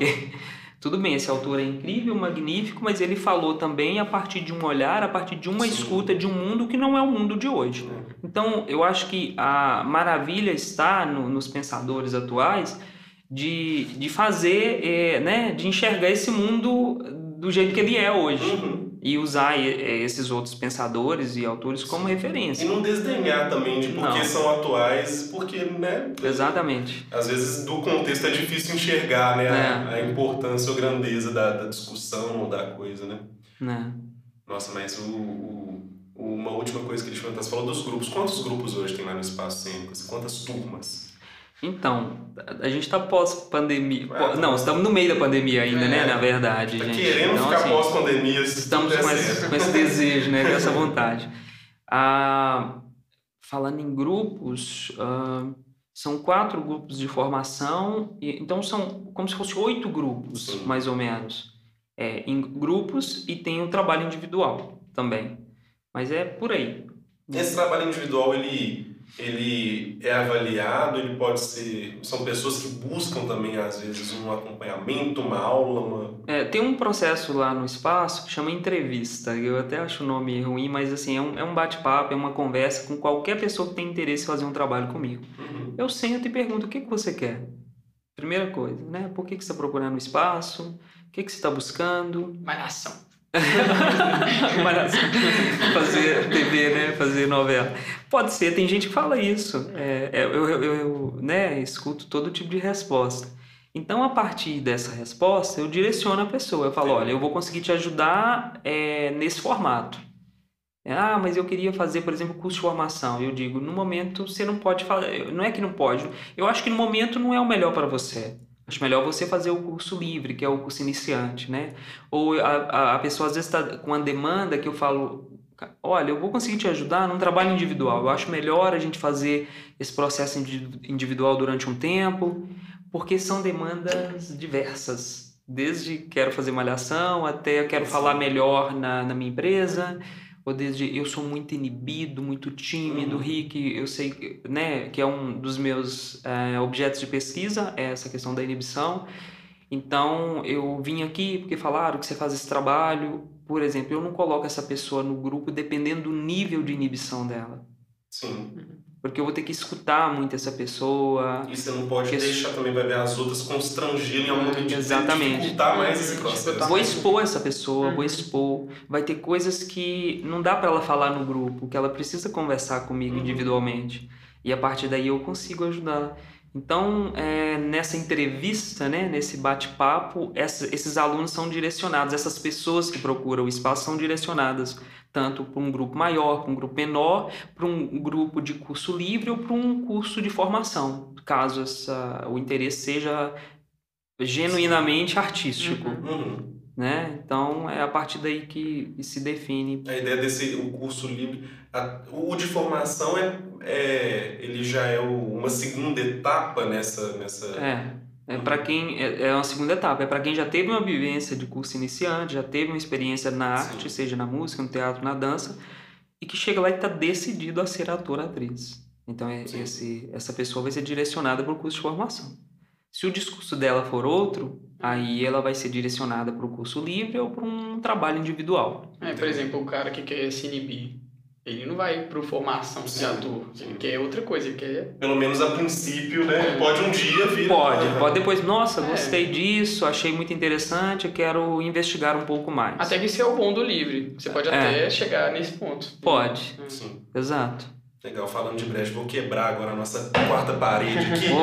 Tudo bem, esse autor é incrível, magnífico, mas ele falou também a partir de um olhar, a partir de uma Sim. escuta de um mundo que não é o mundo de hoje. Então, eu acho que a maravilha está no- nos pensadores atuais de, de fazer, é, né, de enxergar esse mundo do jeito que ele é hoje. Uhum. E usar é, esses outros pensadores e autores como E referência. não desdenhar também de porque Não. são atuais, porque, né? Exatamente. Às vezes do contexto é difícil enxergar, né? A, É. a importância ou grandeza da, da discussão ou da coisa, né? Né? Nossa, mas o, o- uma última coisa que ele perguntar, você falou dos grupos. Quantos grupos hoje tem lá no Espaço Cênico? Assim, Quantas turmas? Então, a gente está pós-pandemia. Ah, tá. Não, estamos no meio da pandemia ainda, É. né? Na verdade, Tá gente. querendo Então, ficar assim, pós-pandemia, Estamos tudo com esse, com esse desejo, né? Com essa *laughs* vontade. Ah, falando em grupos, ah, são quatro grupos de formação, e, então são como se fossem oito grupos, Sim. mais ou menos. É, em grupos e tem o trabalho individual também. Mas é por aí. Esse trabalho individual, ele ele é avaliado, ele pode ser. São pessoas que buscam também, às vezes, um acompanhamento, uma aula, uma. É, tem um processo lá no espaço que chama entrevista. Eu até acho o nome ruim, mas assim, é um, é um bate-papo, é uma conversa com qualquer pessoa que tem interesse em fazer um trabalho comigo. Uhum. Eu sento e pergunto o que, que você quer. Primeira coisa, né? Por que, que você está procurando espaço? O que, que você está buscando? Malhação. *laughs* Fazer TV, né? Fazer novela. Pode ser, tem gente que fala isso. É, é, eu, eu, eu né, escuto todo tipo de resposta. Então, a partir dessa resposta, eu direciono a pessoa. Eu falo, olha, eu vou conseguir te ajudar é, nesse formato. Ah, mas eu queria fazer, por exemplo, curso de formação. Eu digo, no momento você não pode fazer. Não é que não pode. Eu acho que no momento não é o melhor para você. Acho melhor você fazer o curso livre, que é o curso iniciante, né? Ou a, a, a pessoa às vezes está com uma demanda que eu falo, olha, eu vou conseguir te ajudar num trabalho individual. Eu acho melhor a gente fazer esse processo individual durante um tempo, porque são demandas diversas. Desde quero fazer malhação até quero falar melhor na, na minha empresa ou desde eu sou muito inibido, muito tímido, Uhum. Rick, eu sei, né, que é um dos meus eh, objetos de pesquisa, é essa questão da inibição. Então, eu vim aqui porque falaram que você faz esse trabalho. Por exemplo, eu não coloco essa pessoa no grupo dependendo do nível de inibição dela. Sim. Porque eu vou ter que escutar muito essa pessoa. E você não pode deixar também, vai ver as outras constrangirem em algum momento de Exatamente. dificultar mais esse processo. Vou expor essa pessoa, vou Uhum. expor. Vai ter coisas que não dá para ela falar no grupo, que ela precisa conversar comigo Uhum. individualmente. E a partir daí eu consigo ajudar. Então, é, nessa entrevista, né, nesse bate-papo, esses alunos são direcionados, essas pessoas que procuram o espaço são direcionadas tanto para um grupo maior, para um grupo menor, para um grupo de curso livre ou para um curso de formação, caso essa, o interesse seja genuinamente artístico Uhum. Uhum. né? Então é a partir daí que, que se define. A ideia desse o curso livre, a- o de formação é, é ele já é o- uma segunda etapa nessa nessa. É, é para quem é, é uma segunda etapa. É para quem já teve uma vivência de curso iniciante, já teve uma experiência na Sim. arte, seja na música, no teatro, na dança, e que chega lá e está decidido a ser ator, atriz. Então é, Sim. esse, essa pessoa vai ser direcionada para o curso de formação. Se o discurso dela for outro, aí ela vai ser direcionada para o curso livre ou para um trabalho individual. É, por exemplo, o cara que quer se inibir, ele não vai pro formação de ator. Ele quer outra coisa, ele quer. Pelo menos a princípio, né? É. Pode um dia vir. Pode, Aham. pode depois, nossa, É. gostei disso, achei muito interessante, quero investigar um pouco mais. Até que isso é o bom do livre. Você pode É. até chegar nesse ponto. Pode, Sim. exato. Legal, falando de brejo, vou quebrar agora a nossa quarta parede aqui *laughs*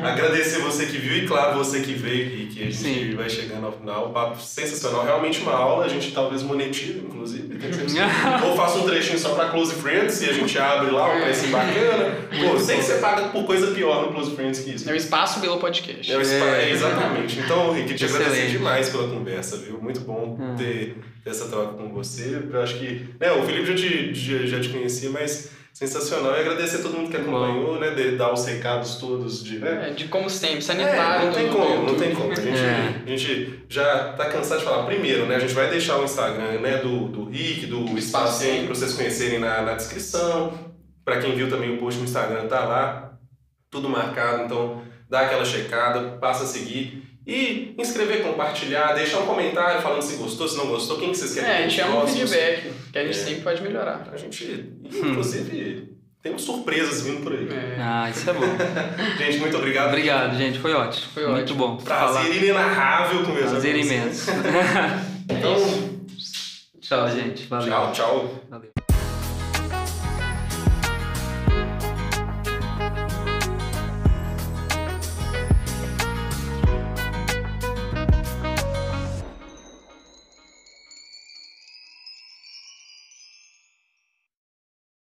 para agradecer você que viu e, claro, você que veio, Rick. A gente Sim. vai chegando ao final. Papo sensacional, realmente uma aula. A gente talvez monetize, inclusive. que *laughs* ser. Ou faça um trechinho só para Close Friends e a gente abre lá um preço bacana. Pô, sei que você paga por coisa pior no Close Friends que isso. É o espaço pelo podcast. É, o spa- É. é, exatamente. Então, Rick, te Excelente. agradecer demais pela conversa, viu? Muito bom ter, ter essa troca com você. Eu acho que. Né, o Felipe já te, já, já te conhecia, mas sensacional. E agradecer a todo mundo que acompanhou, né? De dar os recados todos de. Né? É, de como sempre, É, sanitário. não tem como, não tem como. A gente, É. a gente já tá cansado de falar. Primeiro, né? A gente vai deixar o Instagram né, do, do Rick, do Espaço pra vocês conhecerem na, na descrição. Pra quem viu também o post no Instagram, tá lá. Tudo marcado, então dá aquela checada, passa a seguir. E inscrever, compartilhar, deixar um comentário falando se gostou, se não gostou, quem que vocês querem É, a gente chama um próximos. feedback, que a gente É. sempre pode melhorar. A gente, inclusive, temos surpresas vindo por aí. É. Ah, isso é bom. *laughs* Gente, muito obrigado. Obrigado, gente, foi ótimo. Foi Muito ótimo. bom. Prazer inenarrável conversar Prazer com vocês. imenso. *laughs* *laughs* Então, Tchau, gente. Valeu. tchau, tchau. Valeu.